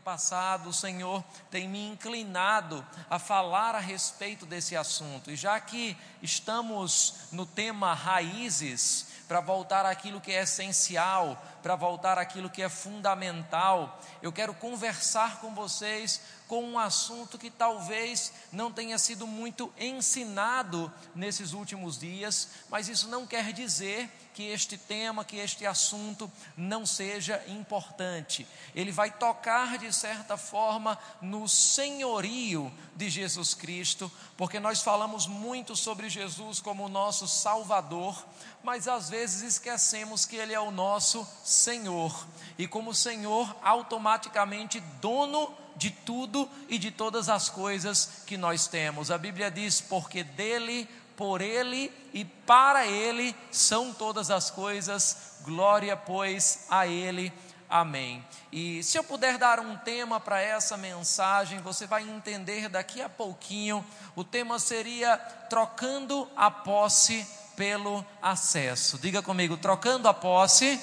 tenho passado, o Senhor tem me inclinado a falar a respeito desse assunto. E já que estamos no tema raízes, para voltar àquilo que é essencial, para voltar àquilo que é fundamental, eu quero conversar com vocês com um assunto que talvez não tenha sido muito ensinado nesses últimos dias, mas isso não quer dizer que este tema, que este assunto não seja importante. Ele vai tocar, de certa forma, no senhorio de Jesus Cristo, porque nós falamos muito sobre Jesus como nosso Salvador, mas às vezes esquecemos que Ele é o nosso Senhor, e como Senhor, automaticamente dono de tudo e de todas as coisas que nós temos. A Bíblia diz: porque dele por Ele e para Ele são todas as coisas, glória, pois, a Ele. Amém. E se eu puder dar um tema para essa mensagem, você vai entender daqui a pouquinho. O tema seria trocando a posse pelo acesso. Diga comigo, trocando a posse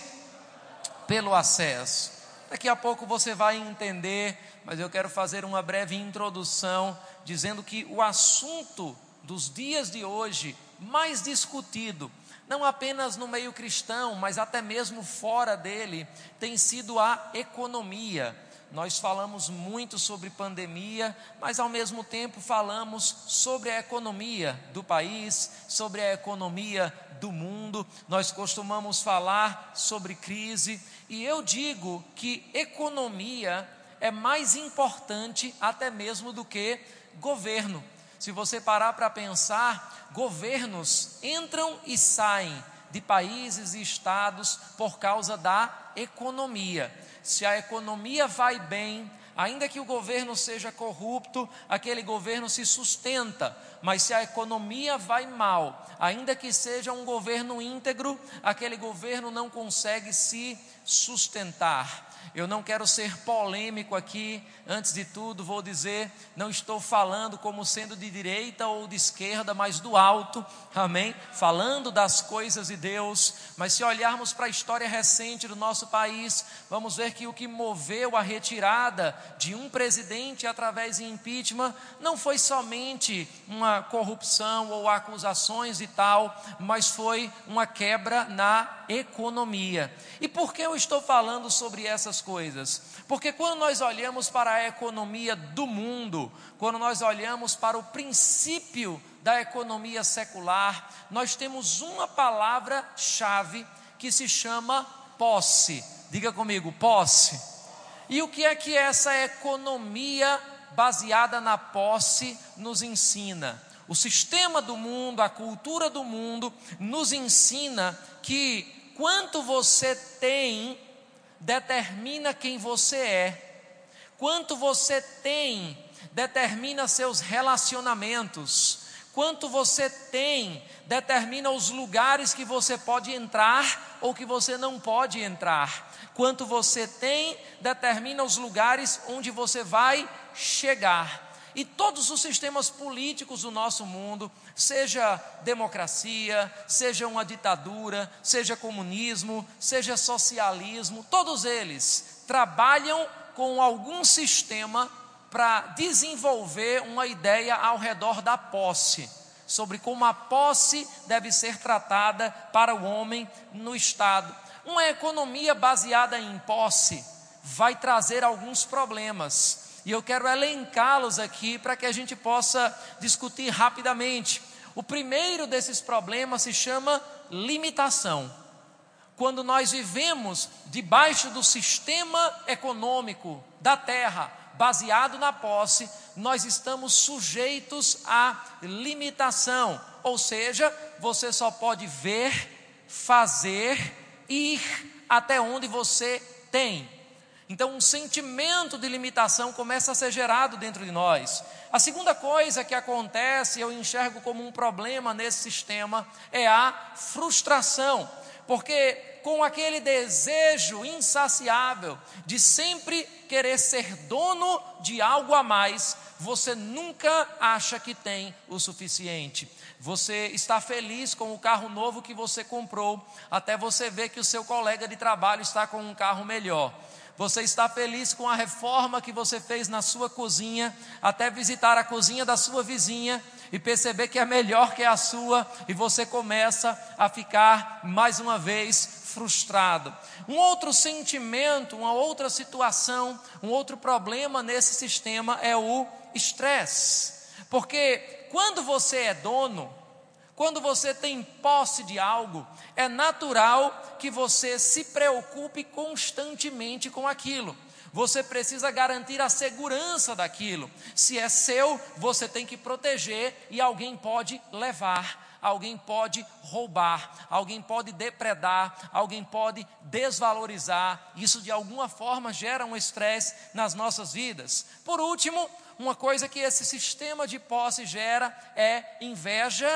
pelo acesso. Daqui a pouco você vai entender, mas eu quero fazer uma breve introdução dizendo que o assunto dos dias de hoje mais discutido, não apenas no meio cristão, mas até mesmo fora dele, tem sido a economia. Nós falamos muito sobre pandemia, mas ao mesmo tempo falamos sobre a economia do país, sobre a economia do mundo. Nós costumamos falar sobre crise, e eu digo que economia é mais importante até mesmo do que governo. Se você parar para pensar, governos entram e saem de países e estados por causa da economia. Se a economia vai bem, ainda que o governo seja corrupto, aquele governo se sustenta. Mas se a economia vai mal, ainda que seja um governo íntegro, aquele governo não consegue se sustentar. Eu não quero ser polêmico aqui, antes de tudo, vou dizer, não estou falando como sendo de direita ou de esquerda, mas do alto, amém? Falando das coisas de Deus, mas se olharmos para a história recente do nosso país, vamos ver que o que moveu a retirada de um presidente através de impeachment não foi somente uma corrupção ou acusações e tal, mas foi uma quebra na economia. E por que eu estou falando sobre essas coisas? Porque quando nós olhamos para a economia do mundo, quando nós olhamos para o princípio da economia secular, nós temos uma palavra-chave que se chama posse. Diga comigo, posse. E o que é que essa economia baseada na posse nos ensina? O sistema do mundo, a cultura do mundo, nos ensina que quanto você tem determina quem você é. Quanto você tem determina seus relacionamentos. Quanto você tem determina os lugares que você pode entrar ou que você não pode entrar. Quanto você tem determina os lugares onde você vai chegar. E todos os sistemas políticos do nosso mundo, seja democracia, seja uma ditadura, seja comunismo, seja socialismo, todos eles trabalham com algum sistema para desenvolver uma ideia ao redor da posse, sobre como a posse deve ser tratada para o homem no Estado. Uma economia baseada em posse vai trazer alguns problemas e eu quero elencá-los aqui para que a gente possa discutir rapidamente. O primeiro desses problemas se chama limitação. Quando nós vivemos debaixo do sistema econômico da terra, baseado na posse, nós estamos sujeitos à limitação. Ou seja, você só pode ver, fazer, ir até onde você tem. Então, um sentimento de limitação começa a ser gerado dentro de nós. A segunda coisa que acontece, eu enxergo como um problema nesse sistema, é a frustração, porque com aquele desejo insaciável de sempre querer ser dono de algo a mais, você nunca acha que tem o suficiente. Você está feliz com o carro novo que você comprou, até você ver que o seu colega de trabalho está com um carro melhor. Você está feliz com a reforma que você fez na sua cozinha, até visitar a cozinha da sua vizinha e perceber que é melhor que a sua, e você começa a ficar mais uma vez frustrado. Um outro sentimento, uma outra situação, um outro problema nesse sistema é o estresse. Porque quando você é dono, quando você tem posse de algo, é natural que você se preocupe constantemente com aquilo. Você precisa garantir a segurança daquilo. Se é seu, você tem que proteger e alguém pode levar alguém pode roubar, alguém pode depredar, alguém pode desvalorizar. Isso de alguma forma gera um estresse nas nossas vidas. Por último, uma coisa que esse sistema de posse gera é inveja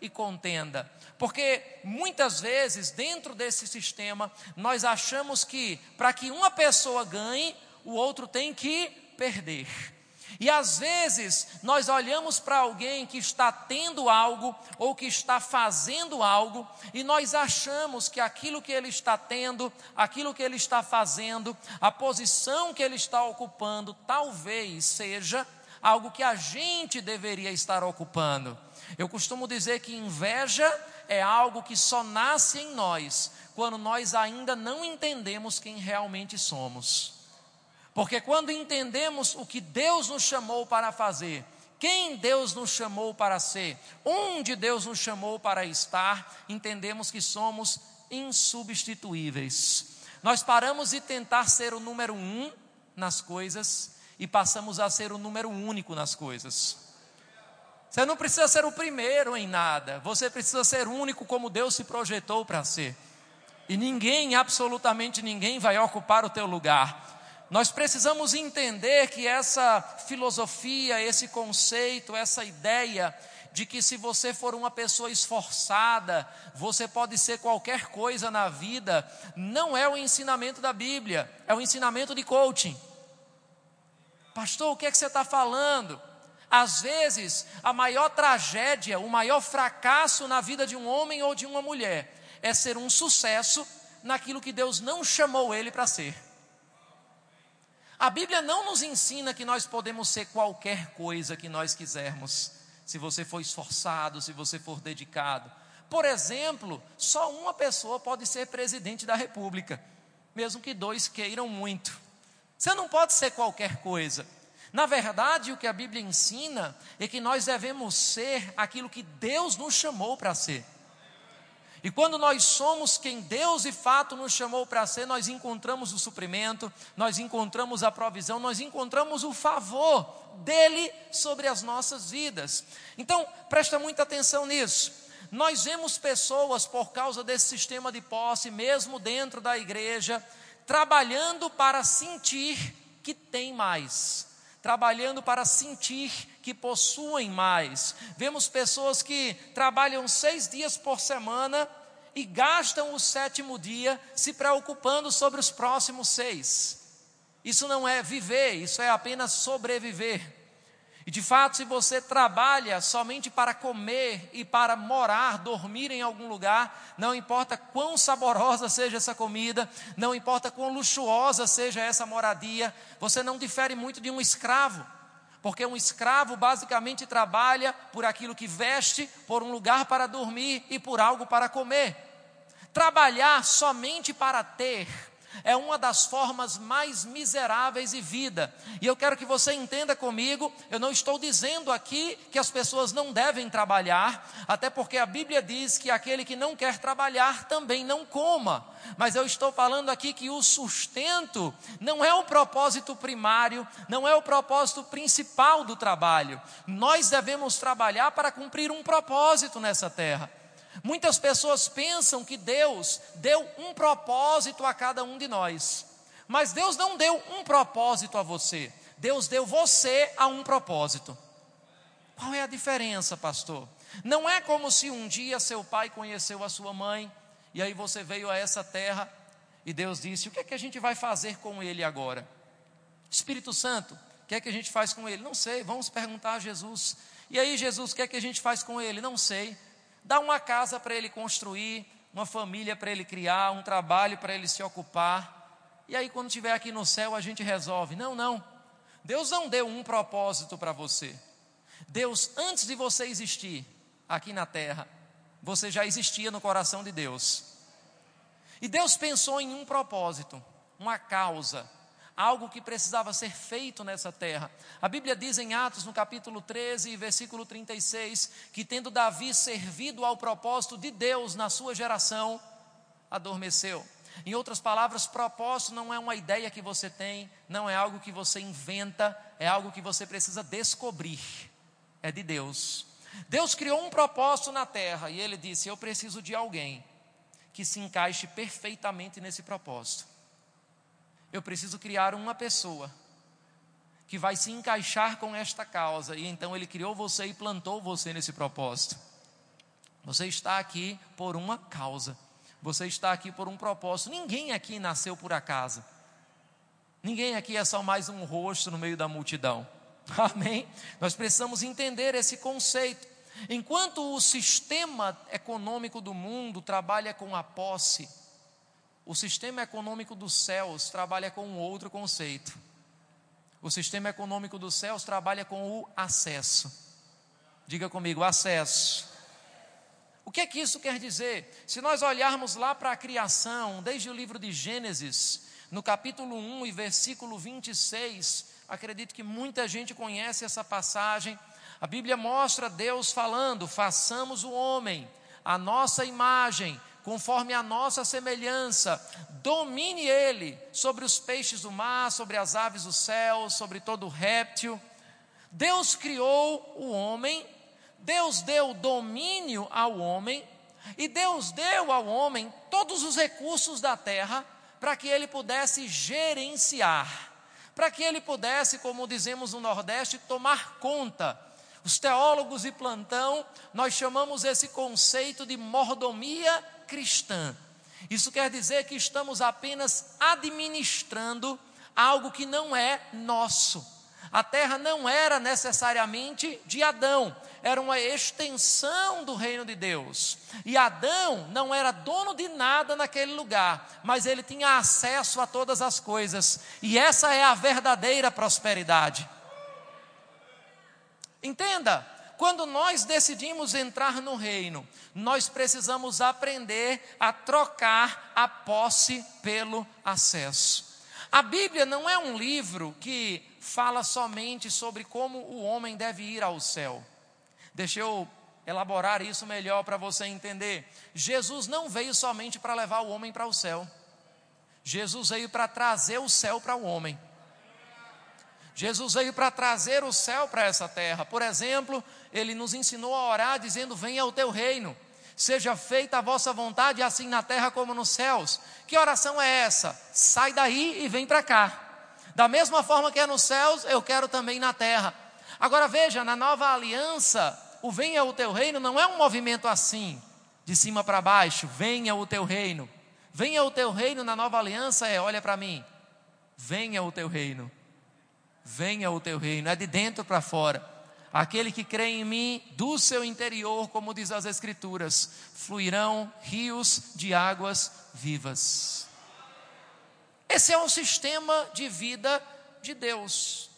e contenda. Porque muitas vezes, dentro desse sistema, nós achamos que para que uma pessoa ganhe, o outro tem que perder. E às vezes nós olhamos para alguém que está tendo algo ou que está fazendo algo e nós achamos que aquilo que ele está tendo, aquilo que ele está fazendo, a posição que ele está ocupando, talvez seja algo que a gente deveria estar ocupando. Eu costumo dizer que inveja é algo que só nasce em nós quando nós ainda não entendemos quem realmente somos. Porque quando entendemos o que Deus nos chamou para fazer, quem Deus nos chamou para ser, onde Deus nos chamou para estar, entendemos que somos insubstituíveis. Nós paramos de tentar ser o número um nas coisas e passamos a ser o número único nas coisas. Você não precisa ser o primeiro em nada, você precisa ser único como Deus se projetou para ser. E ninguém, absolutamente ninguém, vai ocupar o teu lugar. Nós precisamos entender que essa filosofia, esse conceito, essa ideia de que se você for uma pessoa esforçada, você pode ser qualquer coisa na vida, não é o ensinamento da Bíblia, é o ensinamento de coaching. Pastor, o que é que você está falando? Às vezes, a maior tragédia, o maior fracasso na vida de um homem ou de uma mulher é ser um sucesso naquilo que Deus não chamou ele para ser. A Bíblia não nos ensina que nós podemos ser qualquer coisa que nós quisermos, se você for esforçado, se você for dedicado. Por exemplo, só uma pessoa pode ser presidente da República, mesmo que dois queiram muito. Você não pode ser qualquer coisa. Na verdade, o que a Bíblia ensina é que nós devemos ser aquilo que Deus nos chamou para ser. E quando nós somos quem Deus de fato nos chamou para ser, nós encontramos o suprimento, nós encontramos a provisão, nós encontramos o favor dele sobre as nossas vidas. Então, presta muita atenção nisso. Nós vemos pessoas, por causa desse sistema de posse, mesmo dentro da igreja, trabalhando para sentir que tem mais, trabalhando para sentir que possuem mais. Vemos pessoas que trabalham seis dias por semana e gastam o sétimo dia se preocupando sobre os próximos seis. Isso não é viver, isso é apenas sobreviver. E de fato, se você trabalha somente para comer e para morar, dormir em algum lugar, não importa quão saborosa seja essa comida, não importa quão luxuosa seja essa moradia, você não difere muito de um escravo. Porque um escravo basicamente trabalha por aquilo que veste, por um lugar para dormir e por algo para comer. Trabalhar somente para ter é uma das formas mais miseráveis de vida. E eu quero que você entenda comigo, eu não estou dizendo aqui que as pessoas não devem trabalhar, até porque a Bíblia diz que aquele que não quer trabalhar também não coma. Mas eu estou falando aqui que o sustento não é o propósito primário, não é o propósito principal do trabalho. Nós devemos trabalhar para cumprir um propósito nessa terra. Muitas pessoas pensam que Deus deu um propósito a cada um de nós, mas Deus não deu um propósito a você, Deus deu você a um propósito. Qual é a diferença, pastor? Não é como se um dia seu pai conheceu a sua mãe, e aí você veio a essa terra e Deus disse: O que é que a gente vai fazer com ele agora? Espírito Santo, o que é que a gente faz com ele? Não sei, vamos perguntar a Jesus. E aí, Jesus, o que é que a gente faz com ele? Não sei. Dá uma casa para ele construir, uma família para ele criar, um trabalho para ele se ocupar. e aí quando estiver aqui no céu a gente resolve. Não, não. Deus não deu um propósito para você. Deus, antes de você existir aqui na terra, você já existia no coração de Deus. E Deus pensou em um propósito, uma causa, algo que precisava ser feito nessa terra. A Bíblia diz em Atos, no capítulo 13, versículo 36, que tendo Davi servido ao propósito de Deus na sua geração, adormeceu. Em outras palavras, propósito não é uma ideia que você tem, não é algo que você inventa, é algo que você precisa descobrir. É de Deus. Deus criou um propósito na terra e ele disse: Eu preciso de alguém que se encaixe perfeitamente nesse propósito. Eu preciso criar uma pessoa que vai se encaixar com esta causa. E então ele criou você e plantou você nesse propósito. Você está aqui por uma causa. Você está aqui por um propósito. Ninguém aqui nasceu por acaso. Ninguém aqui é só mais um rosto no meio da multidão. Amém? Nós precisamos entender esse conceito. Enquanto o sistema econômico do mundo trabalha com a posse, o sistema econômico dos céus trabalha com um outro conceito. O sistema econômico dos céus trabalha com o acesso. Diga comigo, acesso. O que é que isso quer dizer? Se nós olharmos lá para a criação, desde o livro de Gênesis, no capítulo 1 e versículo 26, acredito que muita gente conhece essa passagem. A Bíblia mostra Deus falando: façamos o homem, a nossa imagem, conforme a nossa semelhança, domine ele sobre os peixes do mar, sobre as aves do céu, sobre todo réptil. Deus criou o homem Deus deu domínio ao homem e Deus deu ao homem todos os recursos da terra para que ele pudesse gerenciar, para que ele pudesse, como dizemos no Nordeste, tomar conta. Os teólogos de plantão, nós chamamos esse conceito de mordomia cristã. Isso quer dizer que estamos apenas administrando algo que não é nosso. A terra não era necessariamente de Adão, era uma extensão do reino de Deus. E Adão não era dono de nada naquele lugar, mas ele tinha acesso a todas as coisas. E essa é a verdadeira prosperidade. Entenda, quando nós decidimos entrar no reino, nós precisamos aprender a trocar a posse pelo acesso. A Bíblia não é um livro que fala somente sobre como o homem deve ir ao céu. Deixa eu elaborar isso melhor para você entender. Jesus não veio somente para levar o homem para o céu. Jesus veio para trazer o céu para o homem. Jesus veio para trazer o céu para essa terra. Por exemplo, ele nos ensinou a orar dizendo: Venha o teu reino, seja feita a vossa vontade, assim na terra como nos céus. Que oração é essa? Sai daí e vem para cá. Da mesma forma que é nos céus, eu quero também na terra. Agora veja, na nova aliança, o venha o teu reino não é um movimento assim, de cima para baixo, venha o teu reino. Venha o teu reino na nova aliança é, olha para mim, venha o teu reino. Venha o teu reino, é de dentro para fora. Aquele que crê em mim, do seu interior, como diz as Escrituras, fluirão rios de águas vivas. Esse é um sistema de vida de Deus.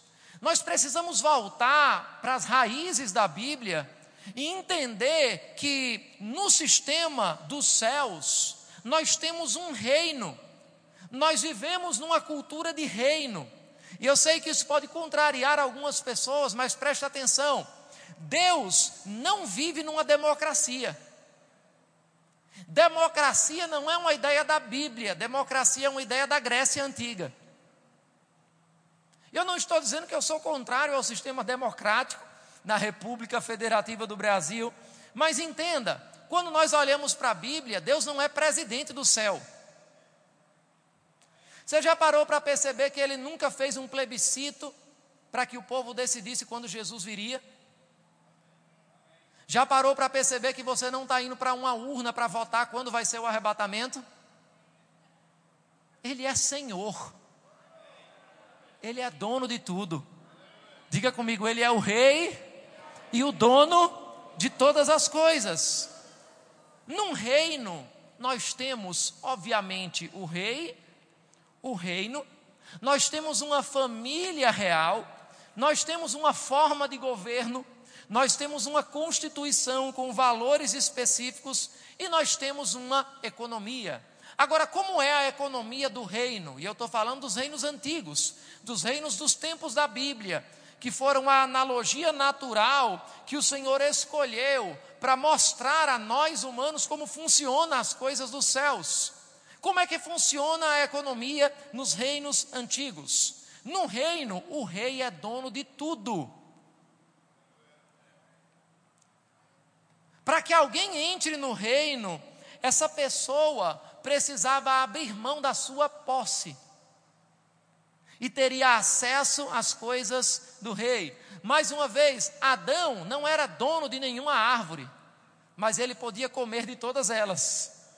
Nós precisamos voltar para as raízes da Bíblia e entender que no sistema dos céus nós temos um reino, nós vivemos numa cultura de reino. E eu sei que isso pode contrariar algumas pessoas, mas preste atenção: Deus não vive numa democracia. Democracia não é uma ideia da Bíblia, democracia é uma ideia da Grécia Antiga. Eu não estou dizendo que eu sou contrário ao sistema democrático na República Federativa do Brasil, mas entenda, quando nós olhamos para a Bíblia, Deus não é presidente do céu. Você já parou para perceber que ele nunca fez um plebiscito para que o povo decidisse quando Jesus viria? Já parou para perceber que você não está indo para uma urna para votar quando vai ser o arrebatamento? Ele é Senhor. Ele é dono de tudo. Diga comigo, Ele é o Rei e o dono de todas as coisas. Num reino, nós temos, obviamente, o Rei, o reino, nós temos uma família real, nós temos uma forma de governo, nós temos uma constituição com valores específicos e nós temos uma economia. Agora, como é a economia do reino? E eu estou falando dos reinos antigos, dos reinos dos tempos da Bíblia, que foram a analogia natural que o Senhor escolheu para mostrar a nós humanos como funcionam as coisas dos céus. Como é que funciona a economia nos reinos antigos? No reino, o rei é dono de tudo. Para que alguém entre no reino, essa pessoa precisava abrir mão da sua posse e teria acesso às coisas do rei. Mais uma vez, Adão não era dono de nenhuma árvore, mas ele podia comer de todas elas,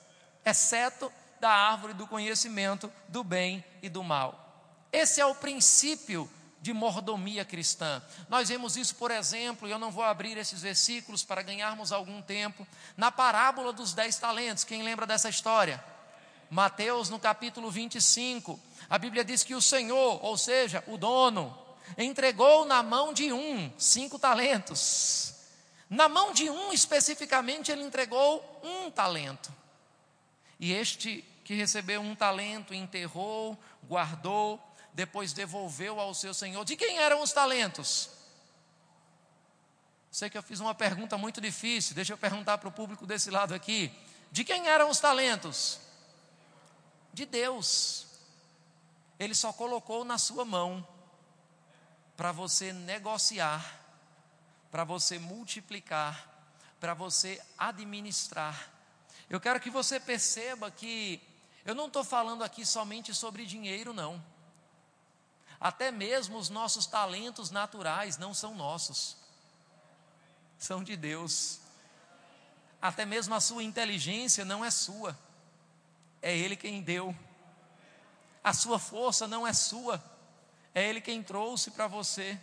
exceto da árvore do conhecimento do bem e do mal. Esse é o princípio de mordomia cristã. Nós vemos isso, por exemplo, e eu não vou abrir esses versículos para ganharmos algum tempo, na parábola dos dez talentos. Quem lembra dessa história? Mateus, no capítulo 25, a Bíblia diz que o Senhor, ou seja, o dono, entregou na mão de um cinco talentos. Na mão de um especificamente, ele entregou um talento. E este que recebeu um talento, enterrou, guardou, depois devolveu ao seu senhor. De quem eram os talentos? Sei que eu fiz uma pergunta muito difícil, deixa eu perguntar para o público desse lado aqui. De quem eram os talentos? De Deus. Ele só colocou na sua mão para você negociar, para você multiplicar, para você administrar. Eu quero que você perceba que eu não estou falando aqui somente sobre dinheiro, não. Até mesmo os nossos talentos naturais não são nossos, são de Deus. Até mesmo a sua inteligência não é sua, é Ele quem deu. A sua força não é sua, é Ele quem trouxe para você.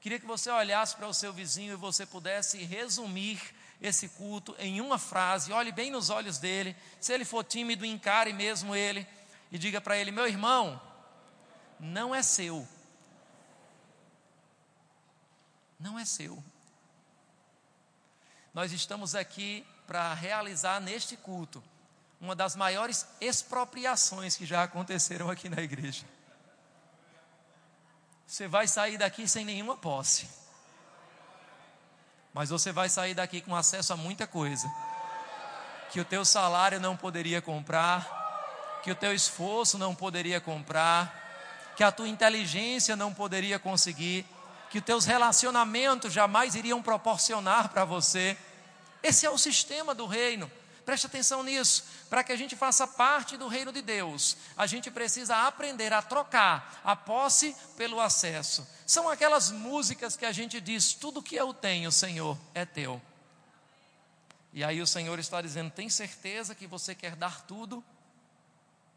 Queria que você olhasse para o seu vizinho e você pudesse resumir esse culto em uma frase, olhe bem nos olhos dele. Se ele for tímido, encare mesmo ele e diga para ele: Meu irmão, não é seu. Não é seu. Nós estamos aqui para realizar neste culto uma das maiores expropriações que já aconteceram aqui na igreja. Você vai sair daqui sem nenhuma posse mas você vai sair daqui com acesso a muita coisa que o teu salário não poderia comprar, que o teu esforço não poderia comprar, que a tua inteligência não poderia conseguir, que os teus relacionamentos jamais iriam proporcionar para você. Esse é o sistema do reino. Preste atenção nisso. Para que a gente faça parte do reino de Deus, a gente precisa aprender a trocar a posse pelo acesso. São aquelas músicas que a gente diz: tudo que eu tenho, Senhor, é teu. E aí o Senhor está dizendo: tem certeza que você quer dar tudo?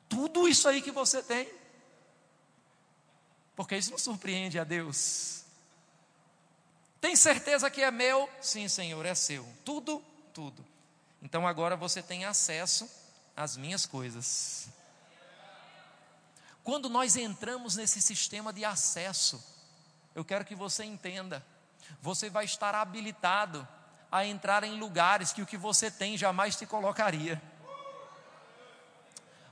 Tudo isso aí que você tem? Porque isso não surpreende a Deus. Tem certeza que é meu? Sim, Senhor, é seu. Tudo, tudo. Então agora você tem acesso às minhas coisas. Quando nós entramos nesse sistema de acesso, eu quero que você entenda, você vai estar habilitado a entrar em lugares que o que você tem jamais te colocaria.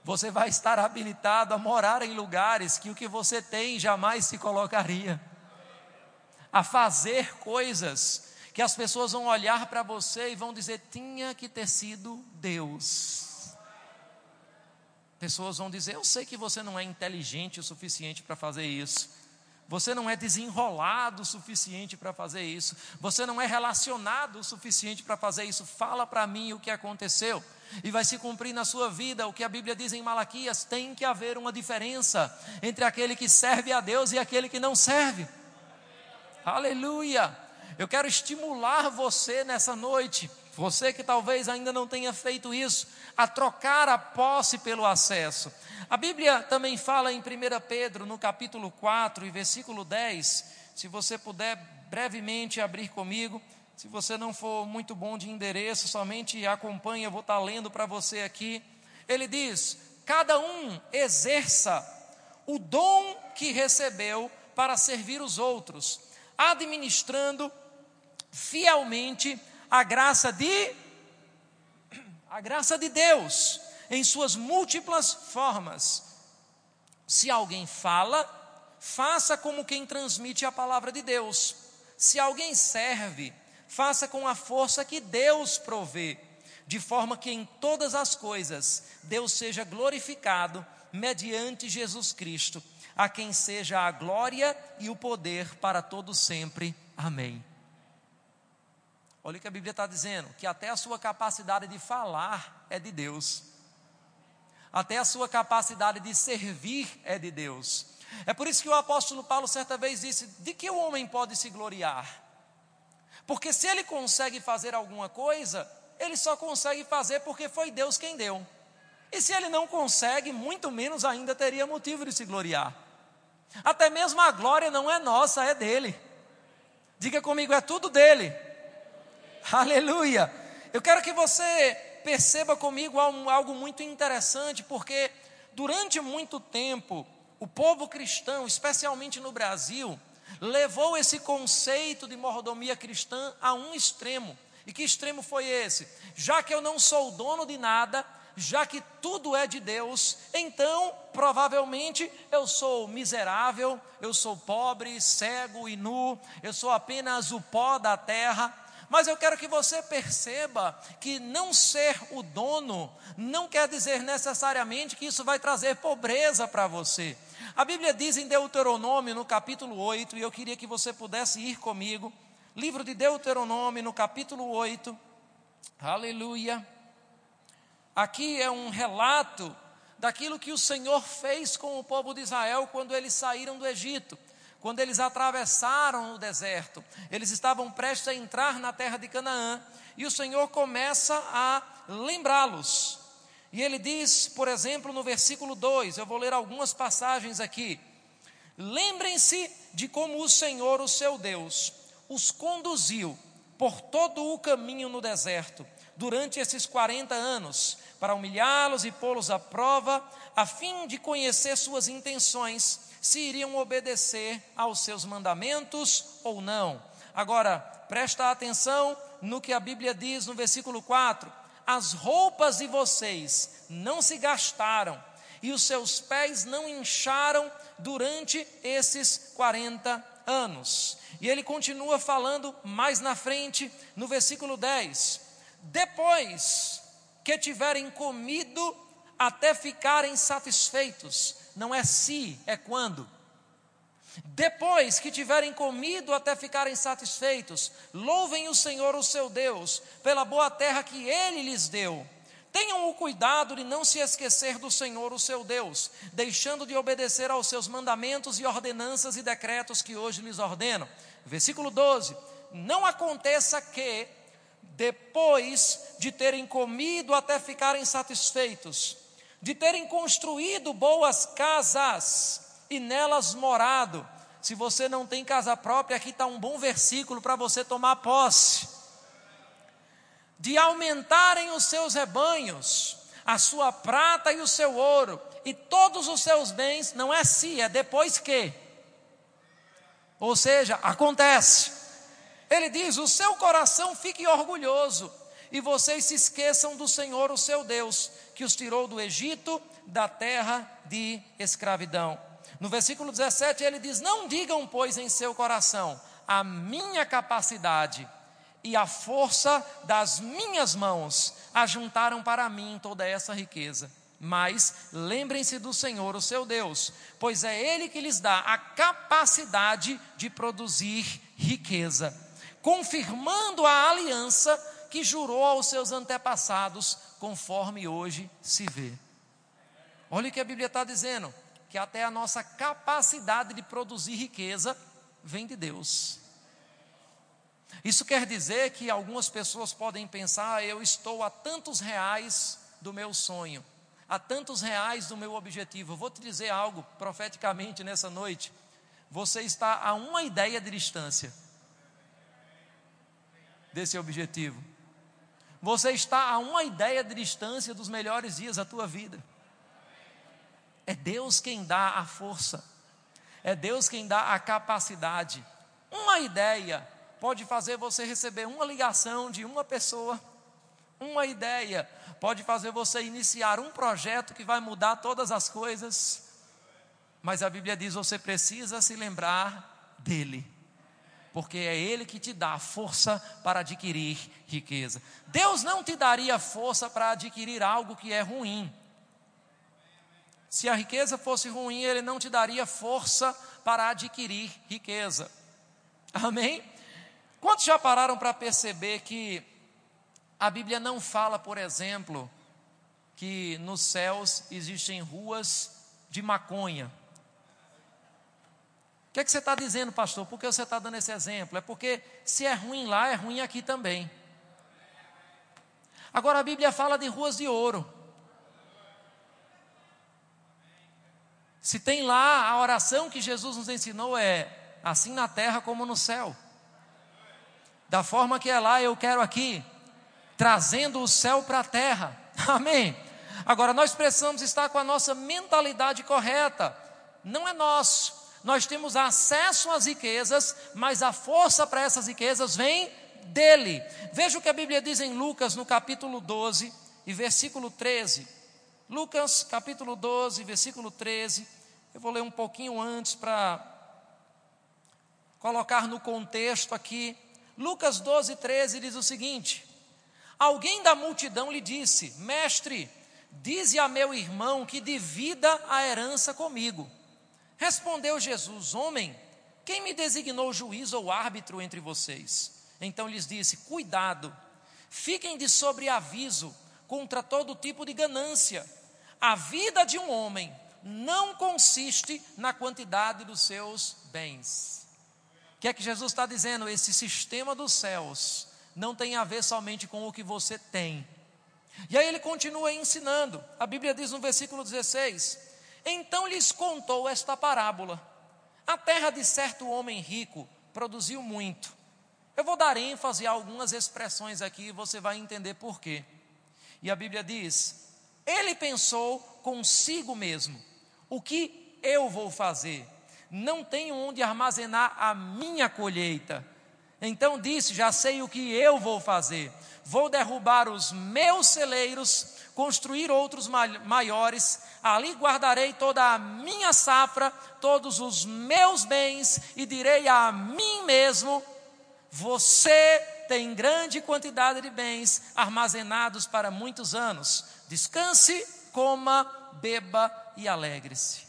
Você vai estar habilitado a morar em lugares que o que você tem jamais te colocaria. A fazer coisas que as pessoas vão olhar para você e vão dizer: tinha que ter sido Deus. Pessoas vão dizer: eu sei que você não é inteligente o suficiente para fazer isso. Você não é desenrolado o suficiente para fazer isso. Você não é relacionado o suficiente para fazer isso. Fala para mim o que aconteceu. E vai se cumprir na sua vida o que a Bíblia diz em Malaquias: tem que haver uma diferença entre aquele que serve a Deus e aquele que não serve. Aleluia! Eu quero estimular você nessa noite, você que talvez ainda não tenha feito isso, a trocar a posse pelo acesso. A Bíblia também fala em 1 Pedro, no capítulo 4 e versículo 10. Se você puder brevemente abrir comigo, se você não for muito bom de endereço, somente acompanhe, eu vou estar lendo para você aqui. Ele diz: cada um exerça o dom que recebeu para servir os outros, administrando fielmente a graça de a graça de Deus em suas múltiplas formas. Se alguém fala, faça como quem transmite a palavra de Deus. Se alguém serve, faça com a força que Deus provê, de forma que em todas as coisas Deus seja glorificado mediante Jesus Cristo, a quem seja a glória e o poder para todo sempre. Amém. Olha o que a Bíblia está dizendo: que até a sua capacidade de falar é de Deus, até a sua capacidade de servir é de Deus. É por isso que o apóstolo Paulo certa vez disse: de que o homem pode se gloriar? Porque se ele consegue fazer alguma coisa, ele só consegue fazer porque foi Deus quem deu. E se ele não consegue, muito menos ainda teria motivo de se gloriar. Até mesmo a glória não é nossa, é dele. Diga comigo, é tudo dele. Aleluia! Eu quero que você perceba comigo algo muito interessante, porque durante muito tempo, o povo cristão, especialmente no Brasil, levou esse conceito de mordomia cristã a um extremo. E que extremo foi esse? Já que eu não sou dono de nada, já que tudo é de Deus, então provavelmente eu sou miserável, eu sou pobre, cego e nu, eu sou apenas o pó da terra. Mas eu quero que você perceba que não ser o dono não quer dizer necessariamente que isso vai trazer pobreza para você. A Bíblia diz em Deuteronômio, no capítulo 8, e eu queria que você pudesse ir comigo. Livro de Deuteronômio, no capítulo 8. Aleluia. Aqui é um relato daquilo que o Senhor fez com o povo de Israel quando eles saíram do Egito quando eles atravessaram o deserto, eles estavam prestes a entrar na terra de Canaã, e o Senhor começa a lembrá-los. E ele diz, por exemplo, no versículo 2, eu vou ler algumas passagens aqui. Lembrem-se de como o Senhor, o seu Deus, os conduziu por todo o caminho no deserto, durante esses 40 anos, para humilhá-los e pô-los à prova, a fim de conhecer suas intenções se iriam obedecer aos seus mandamentos ou não. Agora, presta atenção no que a Bíblia diz no versículo 4: As roupas de vocês não se gastaram e os seus pés não incharam durante esses 40 anos. E ele continua falando mais na frente, no versículo 10: Depois que tiverem comido até ficarem satisfeitos, não é se, é quando. Depois que tiverem comido até ficarem satisfeitos, louvem o Senhor, o seu Deus, pela boa terra que ele lhes deu. Tenham o cuidado de não se esquecer do Senhor, o seu Deus, deixando de obedecer aos seus mandamentos e ordenanças e decretos que hoje lhes ordeno. Versículo 12: Não aconteça que, depois de terem comido até ficarem satisfeitos, de terem construído boas casas e nelas morado. Se você não tem casa própria, aqui está um bom versículo para você tomar posse. De aumentarem os seus rebanhos, a sua prata e o seu ouro, e todos os seus bens, não é se, é depois que. Ou seja, acontece. Ele diz: o seu coração fique orgulhoso, e vocês se esqueçam do Senhor, o seu Deus, que os tirou do Egito, da terra de escravidão. No versículo 17 ele diz: Não digam, pois, em seu coração, a minha capacidade e a força das minhas mãos ajuntaram para mim toda essa riqueza. Mas lembrem-se do Senhor, o seu Deus, pois é Ele que lhes dá a capacidade de produzir riqueza, confirmando a aliança que jurou aos seus antepassados, conforme hoje se vê. Olha o que a Bíblia está dizendo: que até a nossa capacidade de produzir riqueza vem de Deus. Isso quer dizer que algumas pessoas podem pensar: ah, eu estou a tantos reais do meu sonho, a tantos reais do meu objetivo. Eu vou te dizer algo profeticamente nessa noite. Você está a uma ideia de distância desse objetivo. Você está a uma ideia de distância dos melhores dias da tua vida. É Deus quem dá a força, é Deus quem dá a capacidade. Uma ideia pode fazer você receber uma ligação de uma pessoa, uma ideia pode fazer você iniciar um projeto que vai mudar todas as coisas, mas a Bíblia diz: você precisa se lembrar dele porque é Ele que te dá força para adquirir riqueza. Deus não te daria força para adquirir algo que é ruim. Se a riqueza fosse ruim, Ele não te daria força para adquirir riqueza. Amém? Quantos já pararam para perceber que a Bíblia não fala, por exemplo, que nos céus existem ruas de maconha? Que, é que você está dizendo, pastor? Por que você está dando esse exemplo? É porque se é ruim lá, é ruim aqui também. Agora a Bíblia fala de ruas de ouro. Se tem lá a oração que Jesus nos ensinou é assim na terra como no céu. Da forma que é lá, eu quero aqui, trazendo o céu para a terra. Amém. Agora nós precisamos estar com a nossa mentalidade correta. Não é nosso, nós temos acesso às riquezas, mas a força para essas riquezas vem dele. Veja o que a Bíblia diz em Lucas, no capítulo 12 e versículo 13. Lucas, capítulo 12, versículo 13. Eu vou ler um pouquinho antes para colocar no contexto aqui. Lucas 12, 13 diz o seguinte: Alguém da multidão lhe disse: Mestre, dize a meu irmão que divida a herança comigo. Respondeu Jesus: Homem, quem me designou juiz ou árbitro entre vocês? Então lhes disse: Cuidado, fiquem de sobreaviso contra todo tipo de ganância. A vida de um homem não consiste na quantidade dos seus bens. O que é que Jesus está dizendo? Esse sistema dos céus não tem a ver somente com o que você tem. E aí ele continua ensinando. A Bíblia diz no versículo 16: então lhes contou esta parábola: A terra de certo homem rico produziu muito. Eu vou dar ênfase a algumas expressões aqui e você vai entender por quê. E a Bíblia diz: Ele pensou consigo mesmo: O que eu vou fazer? Não tenho onde armazenar a minha colheita. Então disse: Já sei o que eu vou fazer. Vou derrubar os meus celeiros construir outros maiores, ali guardarei toda a minha safra, todos os meus bens, e direi a mim mesmo: Você tem grande quantidade de bens armazenados para muitos anos. Descanse, coma, beba e alegre-se.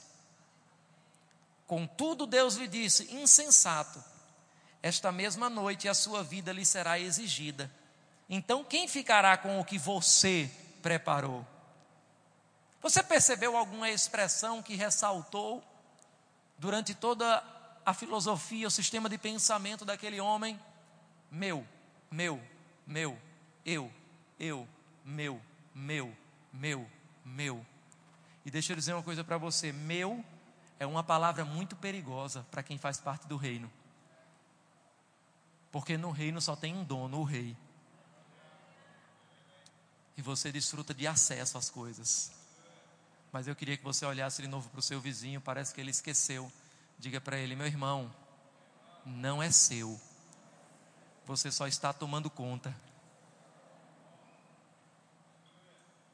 Contudo, Deus lhe disse: Insensato, esta mesma noite a sua vida lhe será exigida. Então, quem ficará com o que você preparou. Você percebeu alguma expressão que ressaltou durante toda a filosofia, o sistema de pensamento daquele homem? Meu, meu, meu, eu, eu, meu, meu, meu, meu. E deixa eu dizer uma coisa para você: meu é uma palavra muito perigosa para quem faz parte do reino. Porque no reino só tem um dono, o rei e você desfruta de acesso às coisas. Mas eu queria que você olhasse de novo para o seu vizinho, parece que ele esqueceu. Diga para ele, meu irmão, não é seu, você só está tomando conta.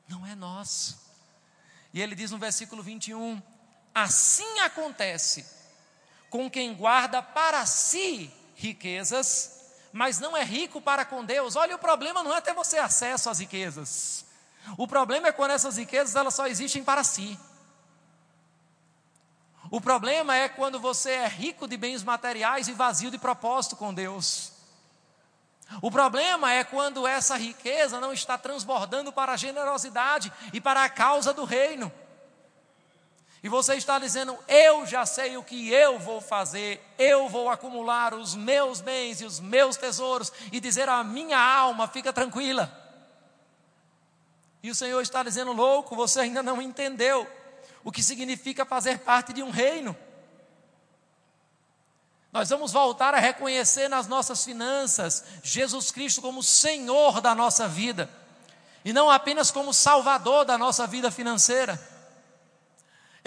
Não é nosso. E ele diz no versículo 21: Assim acontece com quem guarda para si riquezas mas não é rico para com Deus. Olha, o problema não é ter você acesso às riquezas. O problema é quando essas riquezas elas só existem para si. O problema é quando você é rico de bens materiais e vazio de propósito com Deus. O problema é quando essa riqueza não está transbordando para a generosidade e para a causa do reino. E você está dizendo: Eu já sei o que eu vou fazer, eu vou acumular os meus bens e os meus tesouros, e dizer à minha alma: Fica tranquila. E o Senhor está dizendo: Louco, você ainda não entendeu o que significa fazer parte de um reino. Nós vamos voltar a reconhecer nas nossas finanças Jesus Cristo como Senhor da nossa vida, e não apenas como Salvador da nossa vida financeira.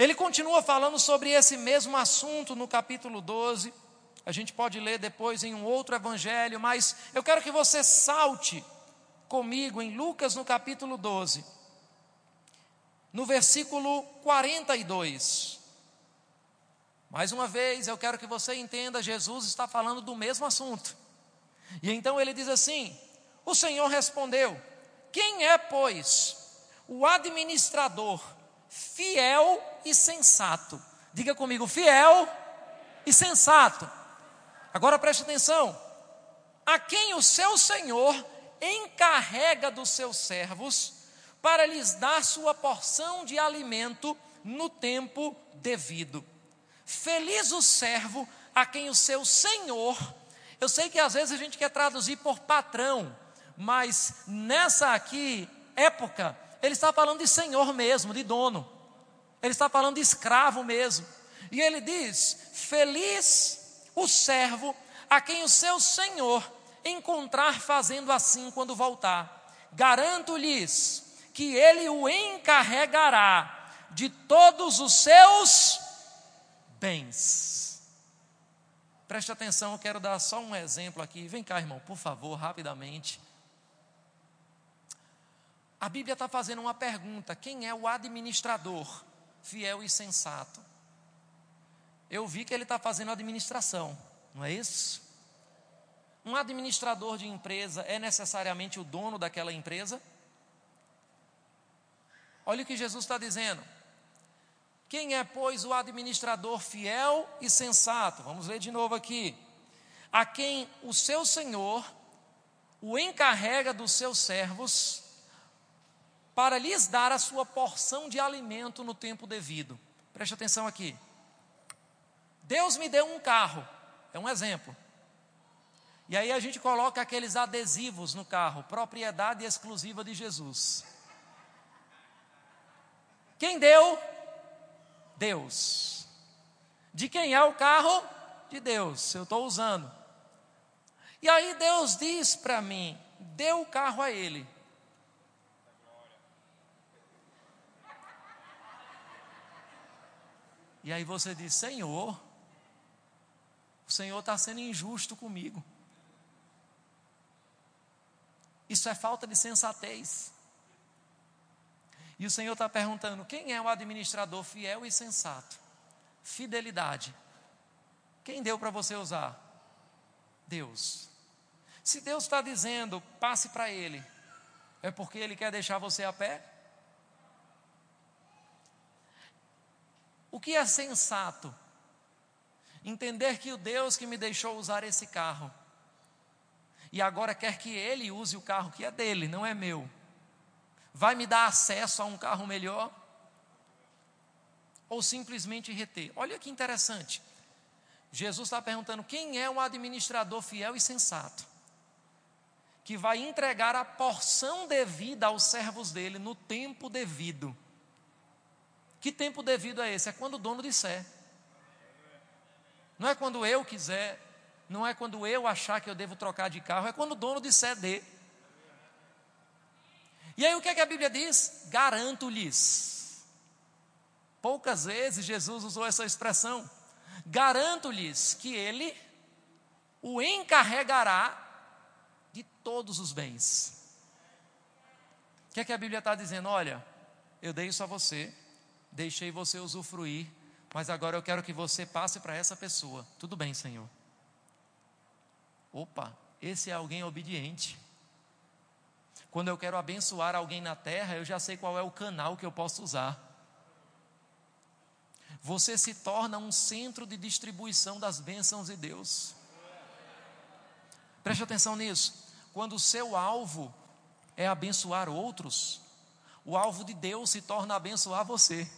Ele continua falando sobre esse mesmo assunto no capítulo 12. A gente pode ler depois em um outro evangelho, mas eu quero que você salte comigo em Lucas no capítulo 12, no versículo 42. Mais uma vez, eu quero que você entenda: Jesus está falando do mesmo assunto. E então ele diz assim: O Senhor respondeu: Quem é, pois, o administrador fiel e sensato? Diga comigo, fiel e sensato. Agora preste atenção: a quem o seu Senhor encarrega dos seus servos para lhes dar sua porção de alimento no tempo devido. Feliz o servo a quem o seu senhor, eu sei que às vezes a gente quer traduzir por patrão, mas nessa aqui época, ele está falando de senhor mesmo, de dono. Ele está falando de escravo mesmo. E ele diz: Feliz o servo a quem o seu senhor encontrar fazendo assim quando voltar. Garanto-lhes que ele o encarregará de todos os seus bens. Preste atenção, eu quero dar só um exemplo aqui. Vem cá, irmão, por favor, rapidamente. A Bíblia está fazendo uma pergunta: quem é o administrador fiel e sensato? Eu vi que ele está fazendo administração, não é isso? Um administrador de empresa é necessariamente o dono daquela empresa? Olha o que Jesus está dizendo. Quem é, pois, o administrador fiel e sensato? Vamos ler de novo aqui. A quem o seu senhor o encarrega dos seus servos para lhes dar a sua porção de alimento no tempo devido. Preste atenção aqui. Deus me deu um carro, é um exemplo. E aí a gente coloca aqueles adesivos no carro, propriedade exclusiva de Jesus. Quem deu? Deus. De quem é o carro? De Deus. Eu estou usando. E aí Deus diz para mim: dê o carro a ele. E aí você diz: Senhor, o Senhor está sendo injusto comigo. Isso é falta de sensatez. E o Senhor está perguntando: quem é o administrador fiel e sensato? Fidelidade. Quem deu para você usar? Deus. Se Deus está dizendo, passe para Ele, é porque Ele quer deixar você a pé? O que é sensato? Entender que o Deus que me deixou usar esse carro, e agora quer que Ele use o carro que é dele, não é meu vai me dar acesso a um carro melhor? Ou simplesmente reter? Olha que interessante. Jesus está perguntando quem é um administrador fiel e sensato, que vai entregar a porção devida aos servos dele no tempo devido. Que tempo devido é esse? É quando o dono disser. Não é quando eu quiser, não é quando eu achar que eu devo trocar de carro, é quando o dono disser dê. E aí o que, é que a Bíblia diz? Garanto-lhes. Poucas vezes Jesus usou essa expressão. Garanto-lhes que Ele o encarregará de todos os bens. O que é que a Bíblia está dizendo? Olha, eu dei isso a você, deixei você usufruir, mas agora eu quero que você passe para essa pessoa. Tudo bem, Senhor. Opa, esse é alguém obediente. Quando eu quero abençoar alguém na terra, eu já sei qual é o canal que eu posso usar. Você se torna um centro de distribuição das bênçãos de Deus. Preste atenção nisso. Quando o seu alvo é abençoar outros, o alvo de Deus se torna abençoar você.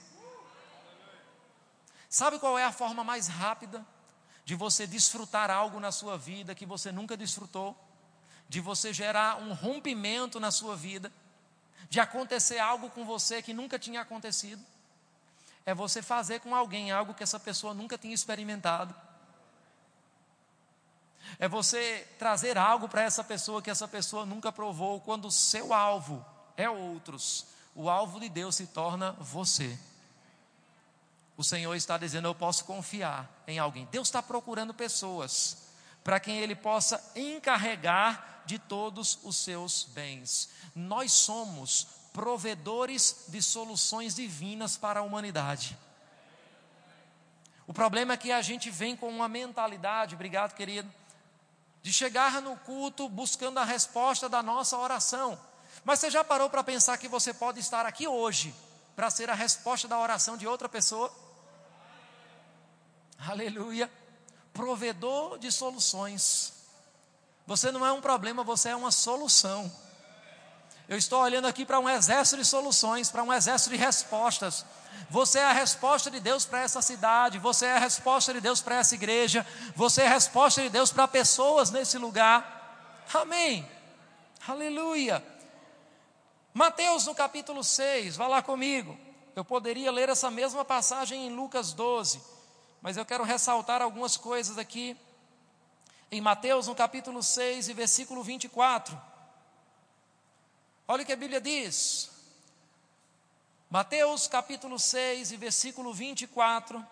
Sabe qual é a forma mais rápida de você desfrutar algo na sua vida que você nunca desfrutou? de você gerar um rompimento na sua vida, de acontecer algo com você que nunca tinha acontecido. É você fazer com alguém algo que essa pessoa nunca tinha experimentado. É você trazer algo para essa pessoa que essa pessoa nunca provou, quando o seu alvo é outros. O alvo de Deus se torna você. O Senhor está dizendo: eu posso confiar em alguém. Deus está procurando pessoas para quem Ele possa encarregar de todos os seus bens. Nós somos provedores de soluções divinas para a humanidade. O problema é que a gente vem com uma mentalidade, obrigado querido, de chegar no culto buscando a resposta da nossa oração. Mas você já parou para pensar que você pode estar aqui hoje para ser a resposta da oração de outra pessoa? Aleluia. Provedor de soluções. Você não é um problema, você é uma solução. Eu estou olhando aqui para um exército de soluções, para um exército de respostas. Você é a resposta de Deus para essa cidade, você é a resposta de Deus para essa igreja, você é a resposta de Deus para pessoas nesse lugar. Amém. Aleluia. Mateus no capítulo 6, vá lá comigo. Eu poderia ler essa mesma passagem em Lucas 12, mas eu quero ressaltar algumas coisas aqui. Em Mateus no capítulo 6 e versículo 24. Olha o que a Bíblia diz. Mateus capítulo 6 e versículo 24.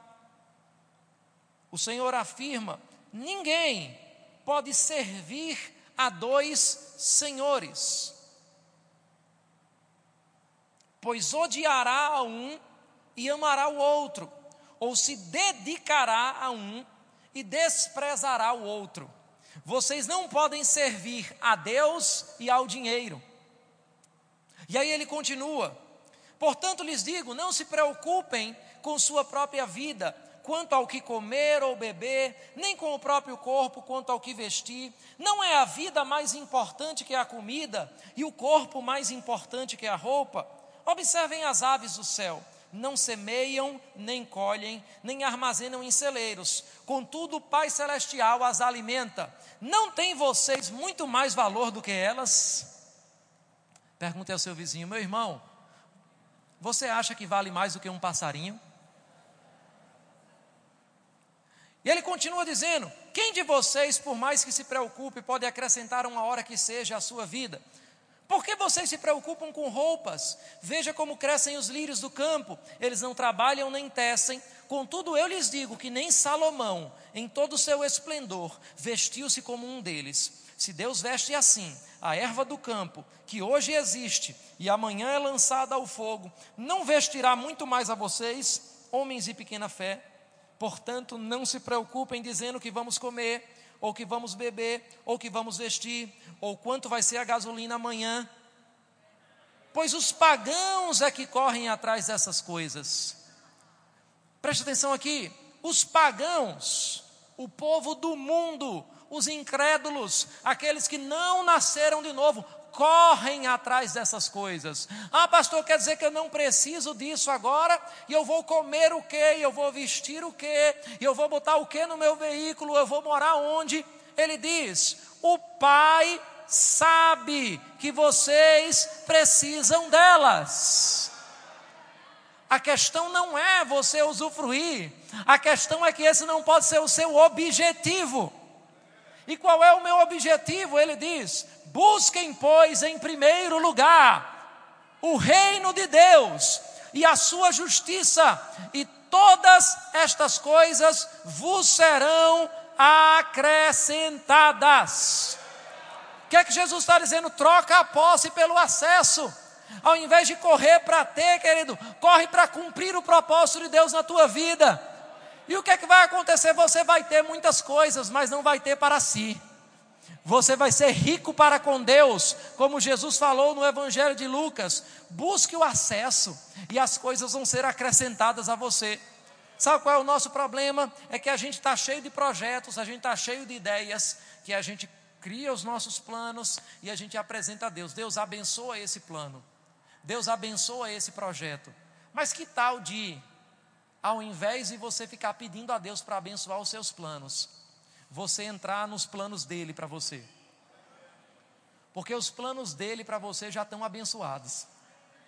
O Senhor afirma: ninguém pode servir a dois senhores, pois odiará a um e amará o outro, ou se dedicará a um e desprezará o outro. Vocês não podem servir a Deus e ao dinheiro. E aí ele continua: Portanto lhes digo, não se preocupem com sua própria vida, quanto ao que comer ou beber, nem com o próprio corpo quanto ao que vestir. Não é a vida mais importante que a comida e o corpo mais importante que a roupa? Observem as aves do céu. Não semeiam, nem colhem, nem armazenam em celeiros. Contudo, o Pai Celestial as alimenta. Não tem vocês muito mais valor do que elas? Pergunte ao seu vizinho, meu irmão, você acha que vale mais do que um passarinho? E ele continua dizendo: Quem de vocês, por mais que se preocupe, pode acrescentar uma hora que seja à sua vida? Por que vocês se preocupam com roupas? Veja como crescem os lírios do campo, eles não trabalham nem tecem. Contudo, eu lhes digo que nem Salomão, em todo o seu esplendor, vestiu-se como um deles. Se Deus veste assim a erva do campo, que hoje existe e amanhã é lançada ao fogo, não vestirá muito mais a vocês, homens de pequena fé? Portanto, não se preocupem dizendo que vamos comer, ou que vamos beber, ou que vamos vestir, ou quanto vai ser a gasolina amanhã. Pois os pagãos é que correm atrás dessas coisas. Preste atenção aqui: os pagãos, o povo do mundo, os incrédulos, aqueles que não nasceram de novo, correm atrás dessas coisas. Ah, pastor, quer dizer que eu não preciso disso agora? E eu vou comer o quê? Eu vou vestir o quê? Eu vou botar o quê no meu veículo? Eu vou morar onde? Ele diz: o Pai sabe que vocês precisam delas. A questão não é você usufruir, a questão é que esse não pode ser o seu objetivo. E qual é o meu objetivo? Ele diz: busquem, pois, em primeiro lugar o reino de Deus e a sua justiça, e todas estas coisas vos serão acrescentadas. O que é que Jesus está dizendo? Troca a posse pelo acesso. Ao invés de correr para ter, querido, corre para cumprir o propósito de Deus na tua vida. E o que é que vai acontecer? Você vai ter muitas coisas, mas não vai ter para si. Você vai ser rico para com Deus, como Jesus falou no Evangelho de Lucas. Busque o acesso e as coisas vão ser acrescentadas a você. Sabe qual é o nosso problema? É que a gente está cheio de projetos, a gente está cheio de ideias, que a gente cria os nossos planos e a gente apresenta a Deus. Deus abençoa esse plano, Deus abençoa esse projeto. Mas que tal de ao invés de você ficar pedindo a Deus para abençoar os seus planos, você entrar nos planos dele para você. Porque os planos dele para você já estão abençoados.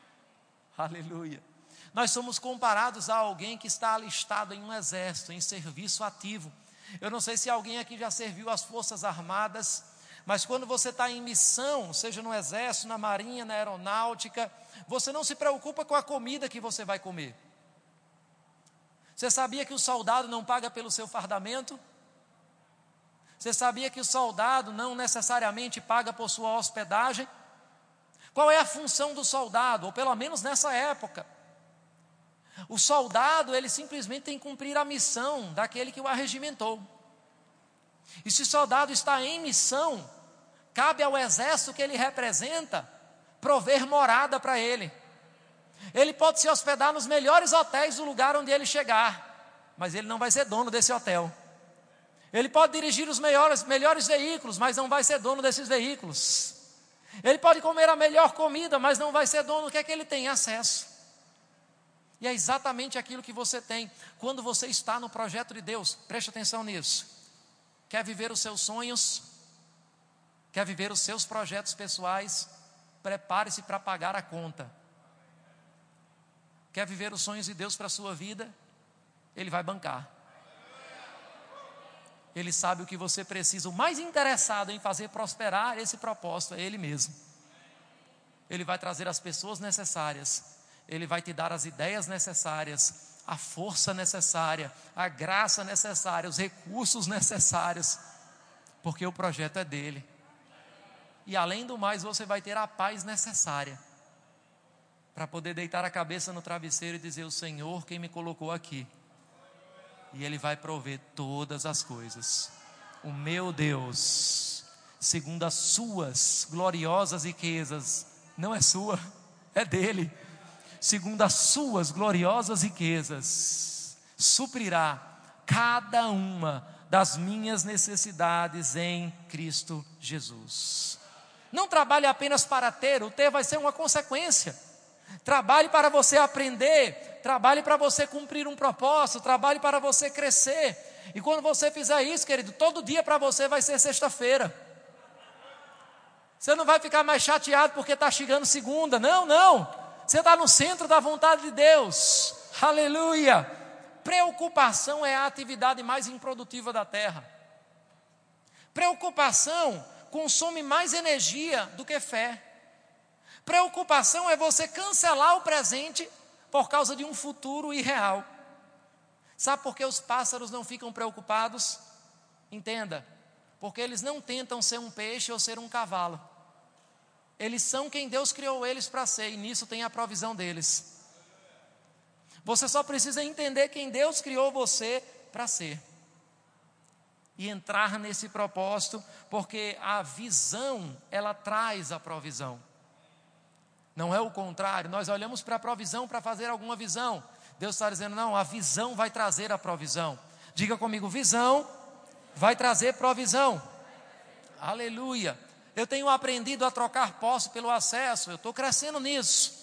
Aleluia. Nós somos comparados a alguém que está alistado em um exército, em serviço ativo. Eu não sei se alguém aqui já serviu as Forças Armadas, mas quando você está em missão, seja no exército, na marinha, na aeronáutica, você não se preocupa com a comida que você vai comer. Você sabia que o soldado não paga pelo seu fardamento? Você sabia que o soldado não necessariamente paga por sua hospedagem? Qual é a função do soldado, ou pelo menos nessa época? O soldado, ele simplesmente tem que cumprir a missão daquele que o arregimentou. E se o soldado está em missão, cabe ao exército que ele representa prover morada para ele. Ele pode se hospedar nos melhores hotéis do lugar onde ele chegar, mas ele não vai ser dono desse hotel. Ele pode dirigir os melhores, melhores veículos, mas não vai ser dono desses veículos. Ele pode comer a melhor comida, mas não vai ser dono do que é que ele tem acesso. E é exatamente aquilo que você tem quando você está no projeto de Deus. Preste atenção nisso. Quer viver os seus sonhos? Quer viver os seus projetos pessoais? Prepare-se para pagar a conta. Quer viver os sonhos de Deus para a sua vida? Ele vai bancar. Ele sabe o que você precisa. O mais interessado em fazer prosperar esse propósito é Ele mesmo. Ele vai trazer as pessoas necessárias, Ele vai te dar as ideias necessárias, a força necessária, a graça necessária, os recursos necessários, porque o projeto é dele. E além do mais, você vai ter a paz necessária para poder deitar a cabeça no travesseiro e dizer: O Senhor quem me colocou aqui e Ele vai prover todas as coisas. O meu Deus, segundo as suas gloriosas riquezas, não é sua, é dele. Segundo as suas gloriosas riquezas, suprirá cada uma das minhas necessidades em Cristo Jesus. Não trabalhe apenas para ter, o ter vai ser uma consequência. Trabalhe para você aprender, trabalhe para você cumprir um propósito, trabalhe para você crescer. E quando você fizer isso, querido, todo dia para você vai ser sexta-feira. Você não vai ficar mais chateado porque está chegando segunda. Não, não. Você está no centro da vontade de Deus. Aleluia. Preocupação é a atividade mais improdutiva da terra. Preocupação consome mais energia do que fé. Preocupação é você cancelar o presente por causa de um futuro irreal. Sabe por que os pássaros não ficam preocupados? Entenda, porque eles não tentam ser um peixe ou ser um cavalo. Eles são quem Deus criou eles para ser, e nisso tem a provisão deles. Você só precisa entender quem Deus criou você para ser. E entrar nesse propósito, porque a visão, ela traz a provisão. Não é o contrário, nós olhamos para a provisão para fazer alguma visão. Deus está dizendo, não, a visão vai trazer a provisão. Diga comigo, visão vai trazer provisão. Aleluia. Eu tenho aprendido a trocar posse pelo acesso, eu estou crescendo nisso.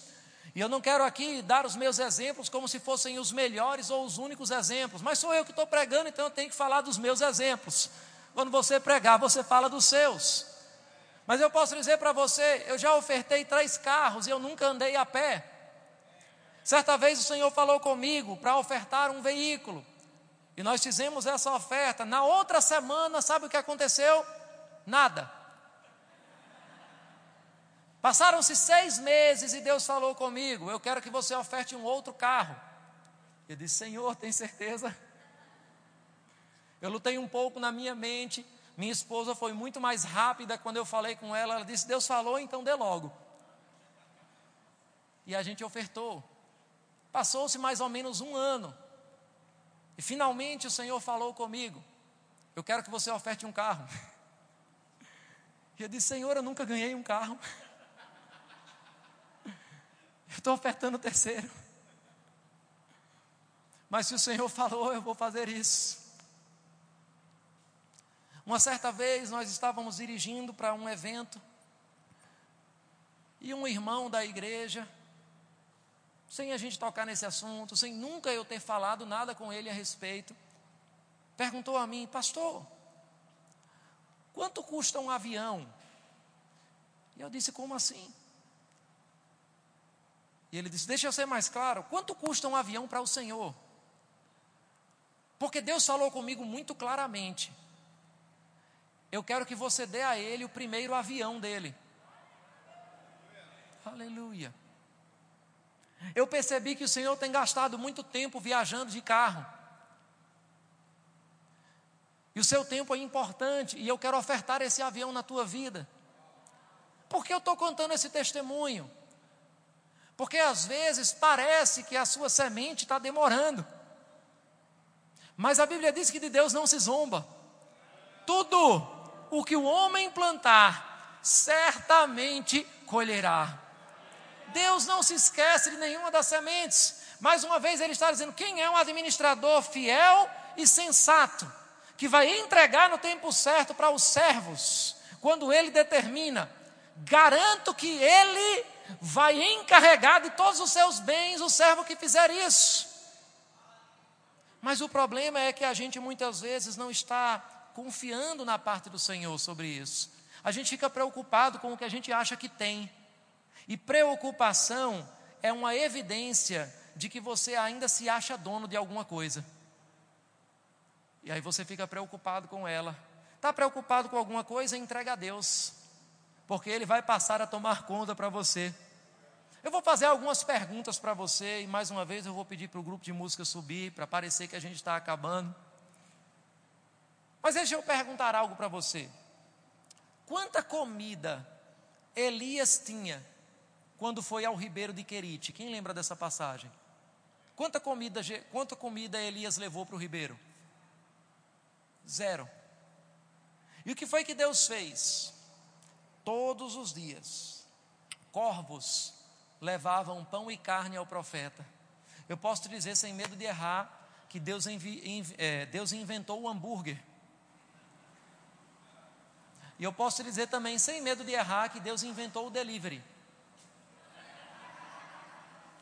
E eu não quero aqui dar os meus exemplos como se fossem os melhores ou os únicos exemplos, mas sou eu que estou pregando, então eu tenho que falar dos meus exemplos. Quando você pregar, você fala dos seus. Mas eu posso dizer para você, eu já ofertei três carros e eu nunca andei a pé. Certa vez o Senhor falou comigo para ofertar um veículo. E nós fizemos essa oferta. Na outra semana, sabe o que aconteceu? Nada. Passaram-se seis meses e Deus falou comigo: Eu quero que você oferte um outro carro. Eu disse: Senhor, tem certeza? Eu lutei um pouco na minha mente minha esposa foi muito mais rápida quando eu falei com ela. Ela disse: Deus falou, então dê logo. E a gente ofertou. Passou-se mais ou menos um ano. E finalmente o Senhor falou comigo: Eu quero que você oferte um carro. E eu disse: Senhor, eu nunca ganhei um carro. Eu estou ofertando o terceiro. Mas se o Senhor falou, eu vou fazer isso. Uma certa vez nós estávamos dirigindo para um evento e um irmão da igreja, sem a gente tocar nesse assunto, sem nunca eu ter falado nada com ele a respeito, perguntou a mim, pastor, quanto custa um avião? E eu disse, como assim? E ele disse: Deixa eu ser mais claro, quanto custa um avião para o Senhor? Porque Deus falou comigo muito claramente eu quero que você dê a ele o primeiro avião dele. Aleluia. Eu percebi que o Senhor tem gastado muito tempo viajando de carro. E o seu tempo é importante, e eu quero ofertar esse avião na tua vida. Por que eu estou contando esse testemunho? Porque às vezes parece que a sua semente está demorando. Mas a Bíblia diz que de Deus não se zomba. Tudo o que o homem plantar, certamente colherá. Deus não se esquece de nenhuma das sementes. Mais uma vez, Ele está dizendo: quem é um administrador fiel e sensato, que vai entregar no tempo certo para os servos, quando Ele determina, garanto que Ele vai encarregar de todos os seus bens o servo que fizer isso. Mas o problema é que a gente muitas vezes não está confiando na parte do Senhor sobre isso. A gente fica preocupado com o que a gente acha que tem. E preocupação é uma evidência de que você ainda se acha dono de alguma coisa. E aí você fica preocupado com ela. Está preocupado com alguma coisa? Entrega a Deus, porque Ele vai passar a tomar conta para você. Eu vou fazer algumas perguntas para você e mais uma vez eu vou pedir para o grupo de música subir para parecer que a gente está acabando. Mas deixa eu perguntar algo para você. Quanta comida Elias tinha quando foi ao ribeiro de Querite. Quem lembra dessa passagem? Quanta comida, quanta comida Elias levou para o ribeiro? Zero. E o que foi que Deus fez? Todos os dias, corvos levavam pão e carne ao profeta. Eu posso te dizer, sem medo de errar, que Deus, envi, é, Deus inventou o hambúrguer. E eu posso dizer também, sem medo de errar, que Deus inventou o delivery.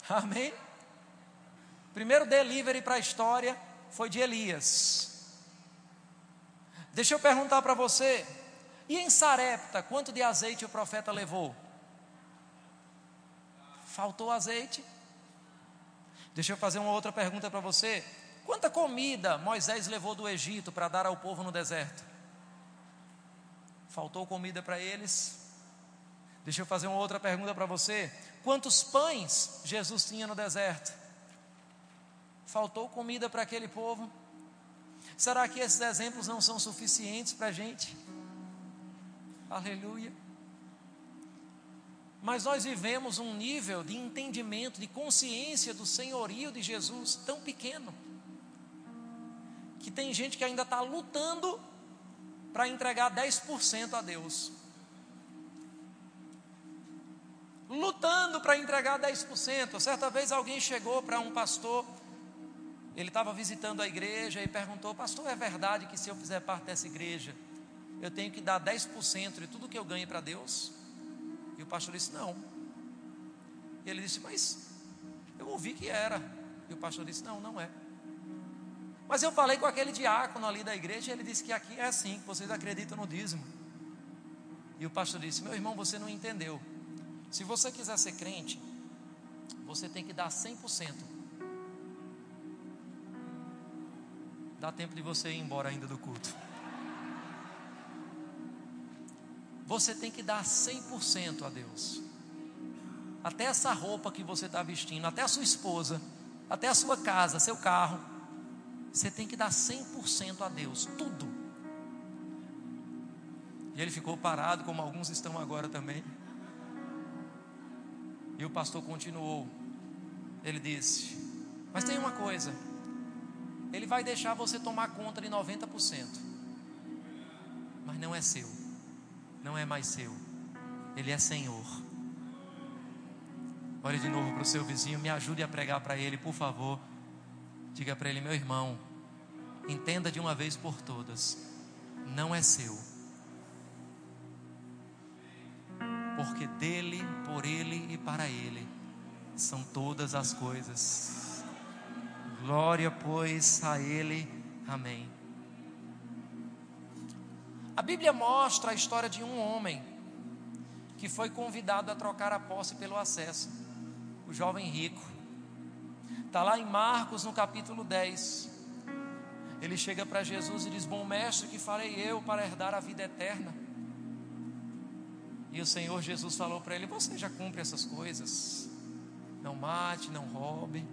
Amém? Primeiro delivery para a história foi de Elias. Deixa eu perguntar para você, e em Sarepta, quanto de azeite o profeta levou? Faltou azeite? Deixa eu fazer uma outra pergunta para você. Quanta comida Moisés levou do Egito para dar ao povo no deserto? Faltou comida para eles? Deixa eu fazer uma outra pergunta para você. Quantos pães Jesus tinha no deserto? Faltou comida para aquele povo? Será que esses exemplos não são suficientes para a gente? Aleluia. Mas nós vivemos um nível de entendimento, de consciência do senhorio de Jesus tão pequeno, que tem gente que ainda está lutando para entregar 10% a Deus. lutando para entregar 10%. Certa vez alguém chegou para um pastor, ele estava visitando a igreja e perguntou: Pastor, é verdade que se eu fizer parte dessa igreja, eu tenho que dar 10% de tudo que eu ganho para Deus? E o pastor disse: Não. E ele disse: Mas eu ouvi que era. E o pastor disse: Não, não é. Mas eu falei com aquele diácono ali da igreja e ele disse que aqui é assim, que vocês acreditam no dízimo. E o pastor disse: Meu irmão, você não entendeu. Se você quiser ser crente, você tem que dar 100%. Dá tempo de você ir embora ainda do culto. Você tem que dar 100% a Deus. Até essa roupa que você está vestindo, até a sua esposa, até a sua casa, seu carro. Você tem que dar 100% a Deus, tudo. E ele ficou parado, como alguns estão agora também. E o pastor continuou. Ele disse: Mas tem uma coisa. Ele vai deixar você tomar conta de 90%. Mas não é seu. Não é mais seu. Ele é Senhor. Olhe de novo para o seu vizinho, me ajude a pregar para ele, por favor. Diga para ele, meu irmão, entenda de uma vez por todas: não é seu porque dele, por ele e para ele são todas as coisas. Glória, pois, a ele. Amém. A Bíblia mostra a história de um homem que foi convidado a trocar a posse pelo acesso, o jovem rico. Está lá em Marcos, no capítulo 10. Ele chega para Jesus e diz: Bom mestre, que farei eu para herdar a vida eterna? E o Senhor Jesus falou para ele: Você já cumpre essas coisas. não mate, não roube.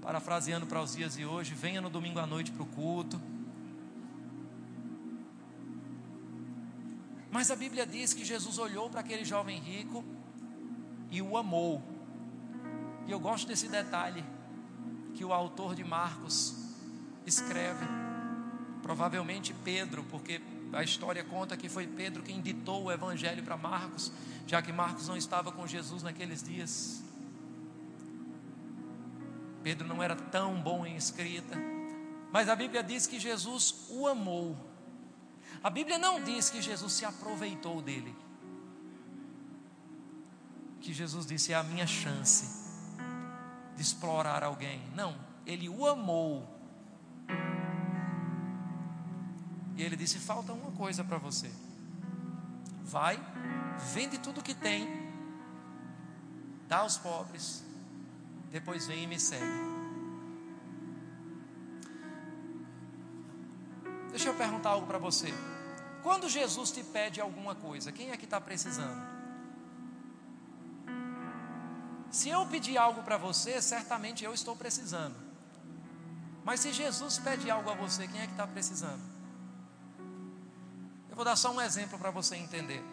Parafraseando para os dias de hoje, venha no domingo à noite para o culto. Mas a Bíblia diz que Jesus olhou para aquele jovem rico e o amou. E eu gosto desse detalhe que o autor de Marcos escreve. Provavelmente Pedro, porque a história conta que foi Pedro quem ditou o evangelho para Marcos, já que Marcos não estava com Jesus naqueles dias. Pedro não era tão bom em escrita, mas a Bíblia diz que Jesus o amou. A Bíblia não diz que Jesus se aproveitou dele. Que Jesus disse: é a minha chance de explorar alguém. Não, ele o amou. E ele disse: falta uma coisa para você. Vai, vende tudo que tem, dá aos pobres, depois vem e me segue. Deixa eu perguntar algo para você. Quando Jesus te pede alguma coisa, quem é que está precisando? Se eu pedir algo para você, certamente eu estou precisando. Mas se Jesus pede algo a você, quem é que está precisando? Eu vou dar só um exemplo para você entender.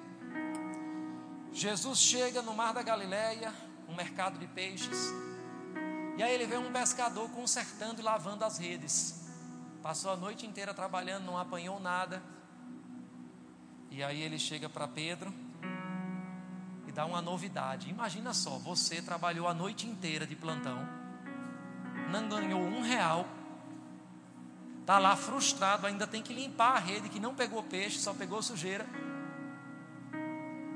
Jesus chega no mar da Galileia, um mercado de peixes, e aí ele vê um pescador consertando e lavando as redes. Passou a noite inteira trabalhando, não apanhou nada. E aí ele chega para Pedro dá uma novidade. Imagina só, você trabalhou a noite inteira de plantão, não ganhou um real, está lá frustrado, ainda tem que limpar a rede que não pegou peixe, só pegou sujeira.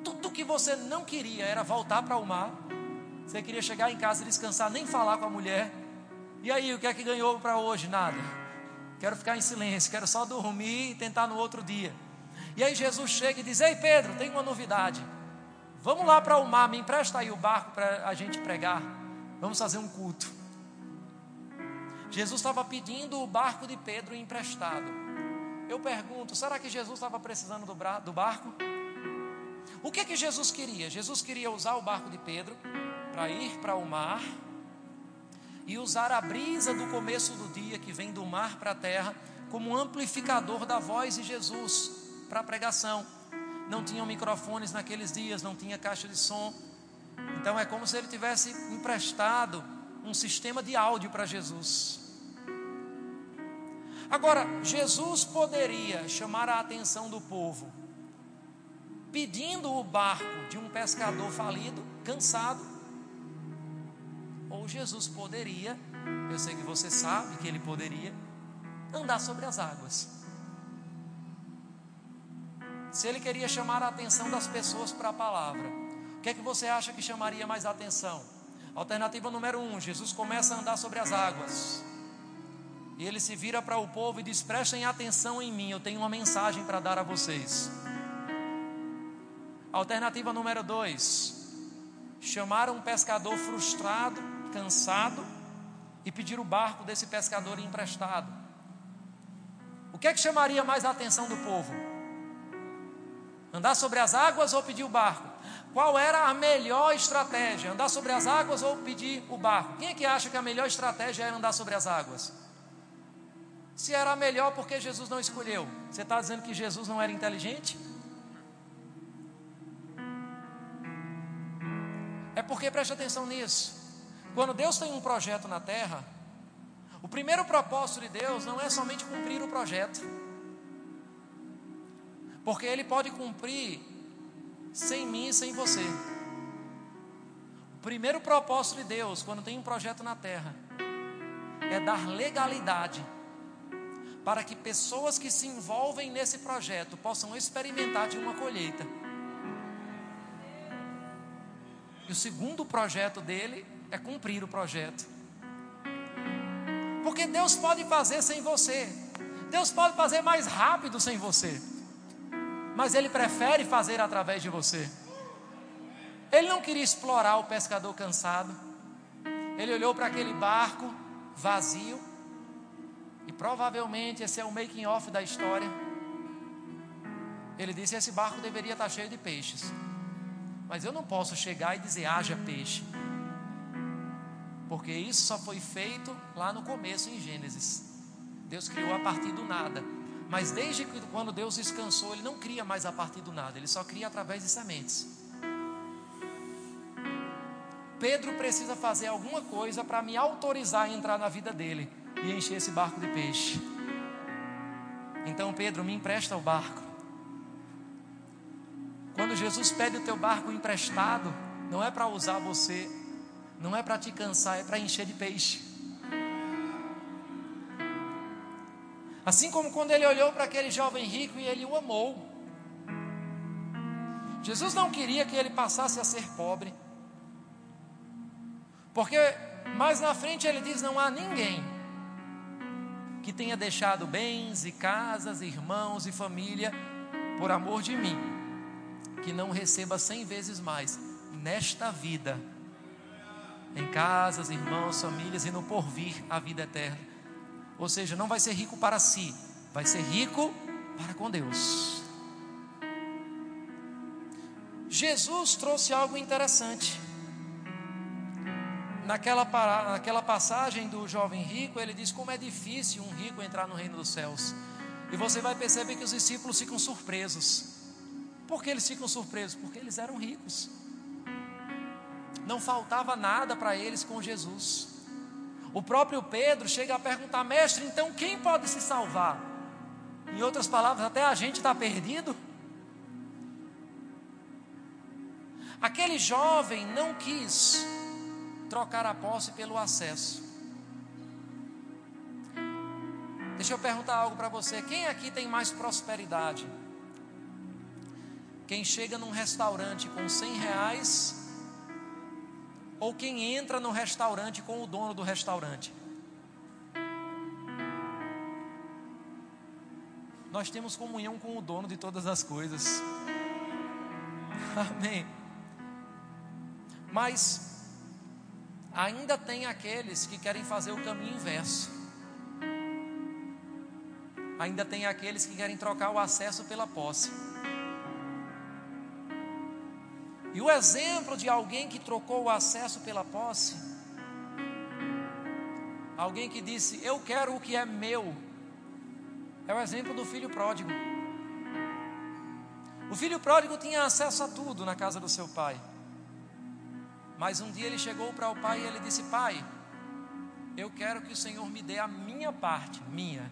Tudo que você não queria era voltar para o mar. Você queria chegar em casa descansar, nem falar com a mulher. E aí, o que é que ganhou para hoje? Nada. Quero ficar em silêncio, quero só dormir e tentar no outro dia. E aí Jesus chega e diz: Ei Pedro, tem uma novidade. Vamos lá para o mar, me empresta aí o barco para a gente pregar. Vamos fazer um culto. Jesus estava pedindo o barco de Pedro emprestado. Eu pergunto: será que Jesus estava precisando do barco? O que é que Jesus queria? Jesus queria usar o barco de Pedro para ir para o mar e usar a brisa do começo do dia que vem do mar para a terra como amplificador da voz de Jesus para a pregação. Não tinham microfones naqueles dias, não tinha caixa de som. Então é como se ele tivesse emprestado um sistema de áudio para Jesus. Agora, Jesus poderia chamar a atenção do povo pedindo o barco de um pescador falido, cansado. Ou Jesus poderia, eu sei que você sabe que ele poderia, andar sobre as águas se ele queria chamar a atenção das pessoas para a palavra, o que é que você acha que chamaria mais atenção? Alternativa número um: Jesus começa a andar sobre as águas. E ele se vira para o povo e diz: prestem atenção em mim, eu tenho uma mensagem para dar a vocês. Alternativa número dois: chamar um pescador frustrado, cansado, e pedir o barco desse pescador emprestado. O que é que chamaria mais a atenção do povo? Andar sobre as águas ou pedir o barco? Qual era a melhor estratégia? Andar sobre as águas ou pedir o barco? Quem é que acha que a melhor estratégia era andar sobre as águas? Se era a melhor, por que Jesus não escolheu? Você está dizendo que Jesus não era inteligente? É porque preste atenção nisso. Quando Deus tem um projeto na terra, o primeiro propósito de Deus não é somente cumprir o projeto. Porque Ele pode cumprir sem mim e sem você. O primeiro propósito de Deus, quando tem um projeto na terra, é dar legalidade para que pessoas que se envolvem nesse projeto possam experimentar de uma colheita. E o segundo projeto dele é cumprir o projeto. Porque Deus pode fazer sem você. Deus pode fazer mais rápido sem você mas ele prefere fazer através de você. Ele não queria explorar o pescador cansado. Ele olhou para aquele barco vazio. E provavelmente esse é o making off da história. Ele disse: esse barco deveria estar cheio de peixes. Mas eu não posso chegar e dizer haja peixe. Porque isso só foi feito lá no começo em Gênesis. Deus criou a partir do nada. Mas desde que quando Deus descansou, Ele não cria mais a partir do nada, Ele só cria através de sementes. Pedro precisa fazer alguma coisa para me autorizar a entrar na vida dele e encher esse barco de peixe. Então, Pedro, me empresta o barco. Quando Jesus pede o teu barco emprestado, não é para usar você, não é para te cansar, é para encher de peixe. Assim como quando ele olhou para aquele jovem rico e ele o amou. Jesus não queria que ele passasse a ser pobre. Porque mais na frente ele diz: Não há ninguém que tenha deixado bens e casas, irmãos e família por amor de mim, que não receba cem vezes mais nesta vida, em casas, irmãos, famílias e no porvir a vida eterna. Ou seja, não vai ser rico para si, vai ser rico para com Deus. Jesus trouxe algo interessante. Naquela, naquela passagem do jovem rico, ele diz como é difícil um rico entrar no reino dos céus. E você vai perceber que os discípulos ficam surpresos. Por que eles ficam surpresos? Porque eles eram ricos. Não faltava nada para eles com Jesus. O próprio Pedro chega a perguntar, mestre, então quem pode se salvar? Em outras palavras, até a gente está perdido. Aquele jovem não quis trocar a posse pelo acesso. Deixa eu perguntar algo para você: quem aqui tem mais prosperidade? Quem chega num restaurante com 100 reais ou quem entra no restaurante com o dono do restaurante. Nós temos comunhão com o dono de todas as coisas. Amém. Mas ainda tem aqueles que querem fazer o caminho inverso. Ainda tem aqueles que querem trocar o acesso pela posse. E o exemplo de alguém que trocou o acesso pela posse, alguém que disse: Eu quero o que é meu, é o exemplo do filho pródigo. O filho pródigo tinha acesso a tudo na casa do seu pai. Mas um dia ele chegou para o pai e ele disse: Pai, eu quero que o Senhor me dê a minha parte, minha.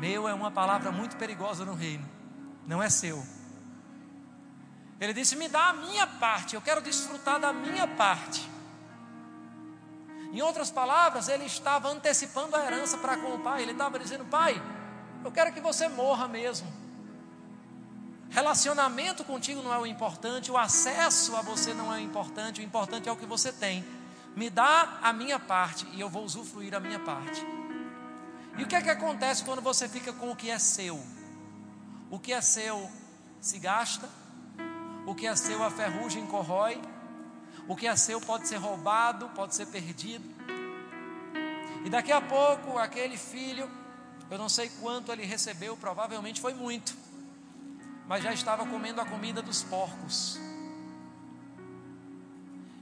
Meu é uma palavra muito perigosa no reino, não é seu. Ele disse: Me dá a minha parte, eu quero desfrutar da minha parte. Em outras palavras, ele estava antecipando a herança para com o pai. Ele estava dizendo: Pai, eu quero que você morra mesmo. Relacionamento contigo não é o importante, o acesso a você não é o importante, o importante é o que você tem. Me dá a minha parte e eu vou usufruir a minha parte. E o que é que acontece quando você fica com o que é seu? O que é seu se gasta, o que é seu a ferrugem corrói. O que é seu pode ser roubado, pode ser perdido. E daqui a pouco, aquele filho, eu não sei quanto ele recebeu, provavelmente foi muito, mas já estava comendo a comida dos porcos.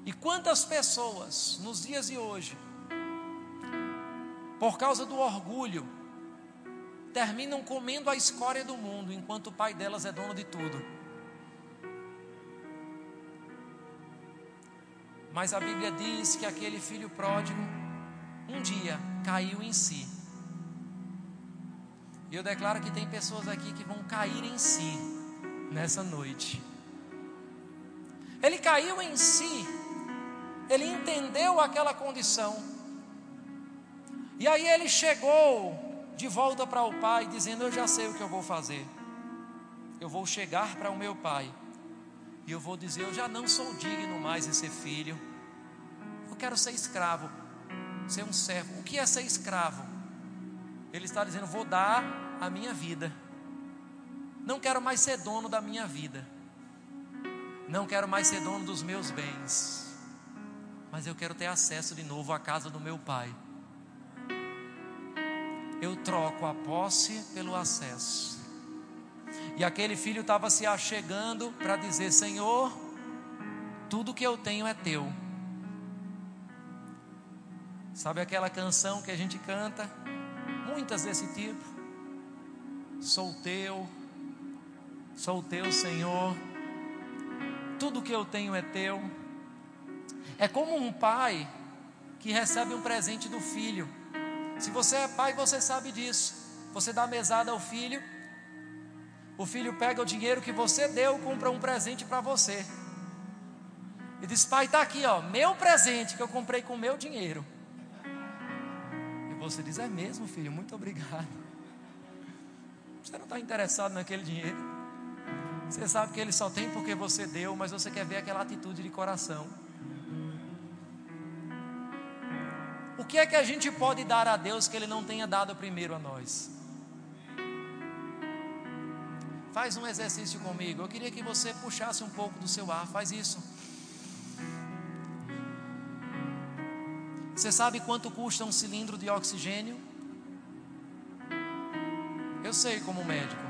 E quantas pessoas nos dias de hoje, por causa do orgulho, terminam comendo a escória do mundo, enquanto o pai delas é dono de tudo. Mas a Bíblia diz que aquele filho pródigo, um dia, caiu em si. E eu declaro que tem pessoas aqui que vão cair em si nessa noite. Ele caiu em si, ele entendeu aquela condição. E aí ele chegou de volta para o pai, dizendo: Eu já sei o que eu vou fazer. Eu vou chegar para o meu pai e eu vou dizer: Eu já não sou digno mais de ser filho quero ser escravo, ser um servo. O que é ser escravo? Ele está dizendo: vou dar a minha vida. Não quero mais ser dono da minha vida. Não quero mais ser dono dos meus bens. Mas eu quero ter acesso de novo à casa do meu pai. Eu troco a posse pelo acesso. E aquele filho estava se achegando para dizer: Senhor, tudo que eu tenho é teu Sabe aquela canção que a gente canta? Muitas desse tipo. Sou teu, sou teu, Senhor. Tudo que eu tenho é teu. É como um pai que recebe um presente do filho. Se você é pai, você sabe disso. Você dá mesada ao filho, o filho pega o dinheiro que você deu, compra um presente para você. E diz: Pai, está aqui, ó, meu presente que eu comprei com meu dinheiro. E você diz: É mesmo, filho, muito obrigado. Você não está interessado naquele dinheiro. Você sabe que ele só tem porque você deu, mas você quer ver aquela atitude de coração. O que é que a gente pode dar a Deus que Ele não tenha dado primeiro a nós? Faz um exercício comigo. Eu queria que você puxasse um pouco do seu ar. Faz isso. Você sabe quanto custa um cilindro de oxigênio? Eu sei como médico.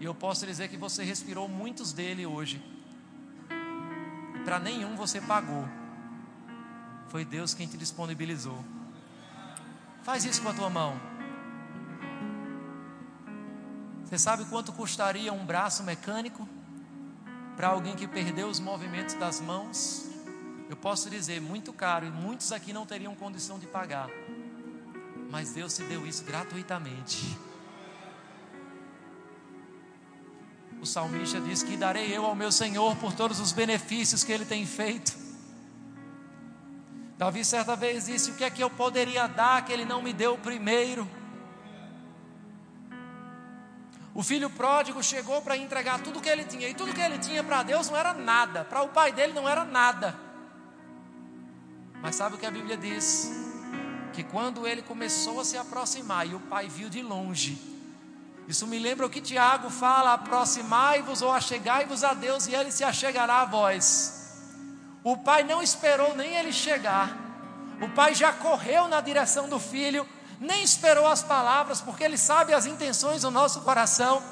E eu posso dizer que você respirou muitos dele hoje. E para nenhum você pagou. Foi Deus quem te disponibilizou. Faz isso com a tua mão. Você sabe quanto custaria um braço mecânico para alguém que perdeu os movimentos das mãos? Eu posso dizer, muito caro, e muitos aqui não teriam condição de pagar. Mas Deus te deu isso gratuitamente. O salmista diz que darei eu ao meu Senhor por todos os benefícios que ele tem feito. Davi certa vez disse: O que é que eu poderia dar que ele não me deu primeiro? O filho pródigo chegou para entregar tudo que ele tinha, e tudo que ele tinha para Deus não era nada, para o pai dele não era nada. Mas sabe o que a Bíblia diz? Que quando ele começou a se aproximar e o pai viu de longe, isso me lembra o que Tiago fala: aproximai-vos ou achegai-vos a Deus e ele se achegará a vós. O pai não esperou nem ele chegar, o pai já correu na direção do filho, nem esperou as palavras, porque ele sabe as intenções do nosso coração.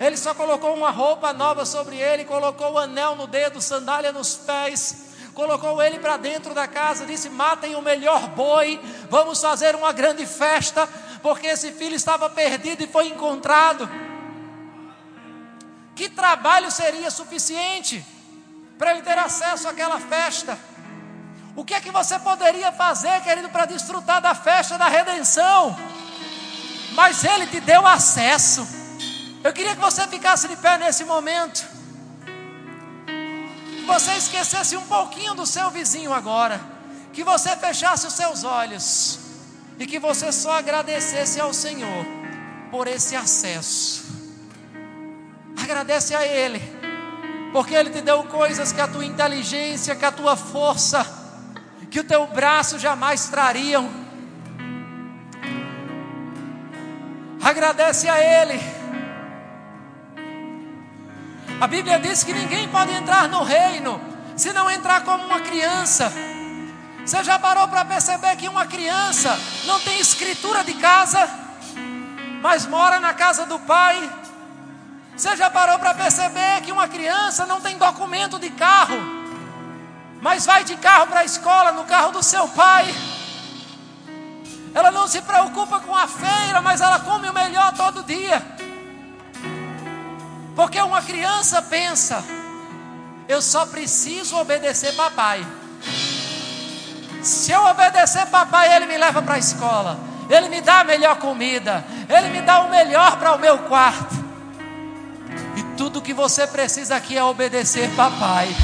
Ele só colocou uma roupa nova sobre ele, colocou o anel no dedo, sandália nos pés colocou ele para dentro da casa, disse: Matem o melhor boi, vamos fazer uma grande festa, porque esse filho estava perdido e foi encontrado. Que trabalho seria suficiente para ele ter acesso àquela festa? O que é que você poderia fazer, querido, para desfrutar da festa da redenção? Mas ele te deu acesso. Eu queria que você ficasse de pé nesse momento que você esquecesse um pouquinho do seu vizinho agora, que você fechasse os seus olhos e que você só agradecesse ao Senhor por esse acesso. Agradece a Ele, porque Ele te deu coisas que a tua inteligência, que a tua força, que o teu braço jamais trariam. Agradece a Ele a Bíblia diz que ninguém pode entrar no reino se não entrar como uma criança. Você já parou para perceber que uma criança não tem escritura de casa, mas mora na casa do pai? Você já parou para perceber que uma criança não tem documento de carro, mas vai de carro para a escola no carro do seu pai? Ela não se preocupa com a feira, mas ela come o melhor todo dia. Porque uma criança pensa, eu só preciso obedecer papai. Se eu obedecer papai, ele me leva para a escola, ele me dá a melhor comida, ele me dá o melhor para o meu quarto. E tudo que você precisa aqui é obedecer papai.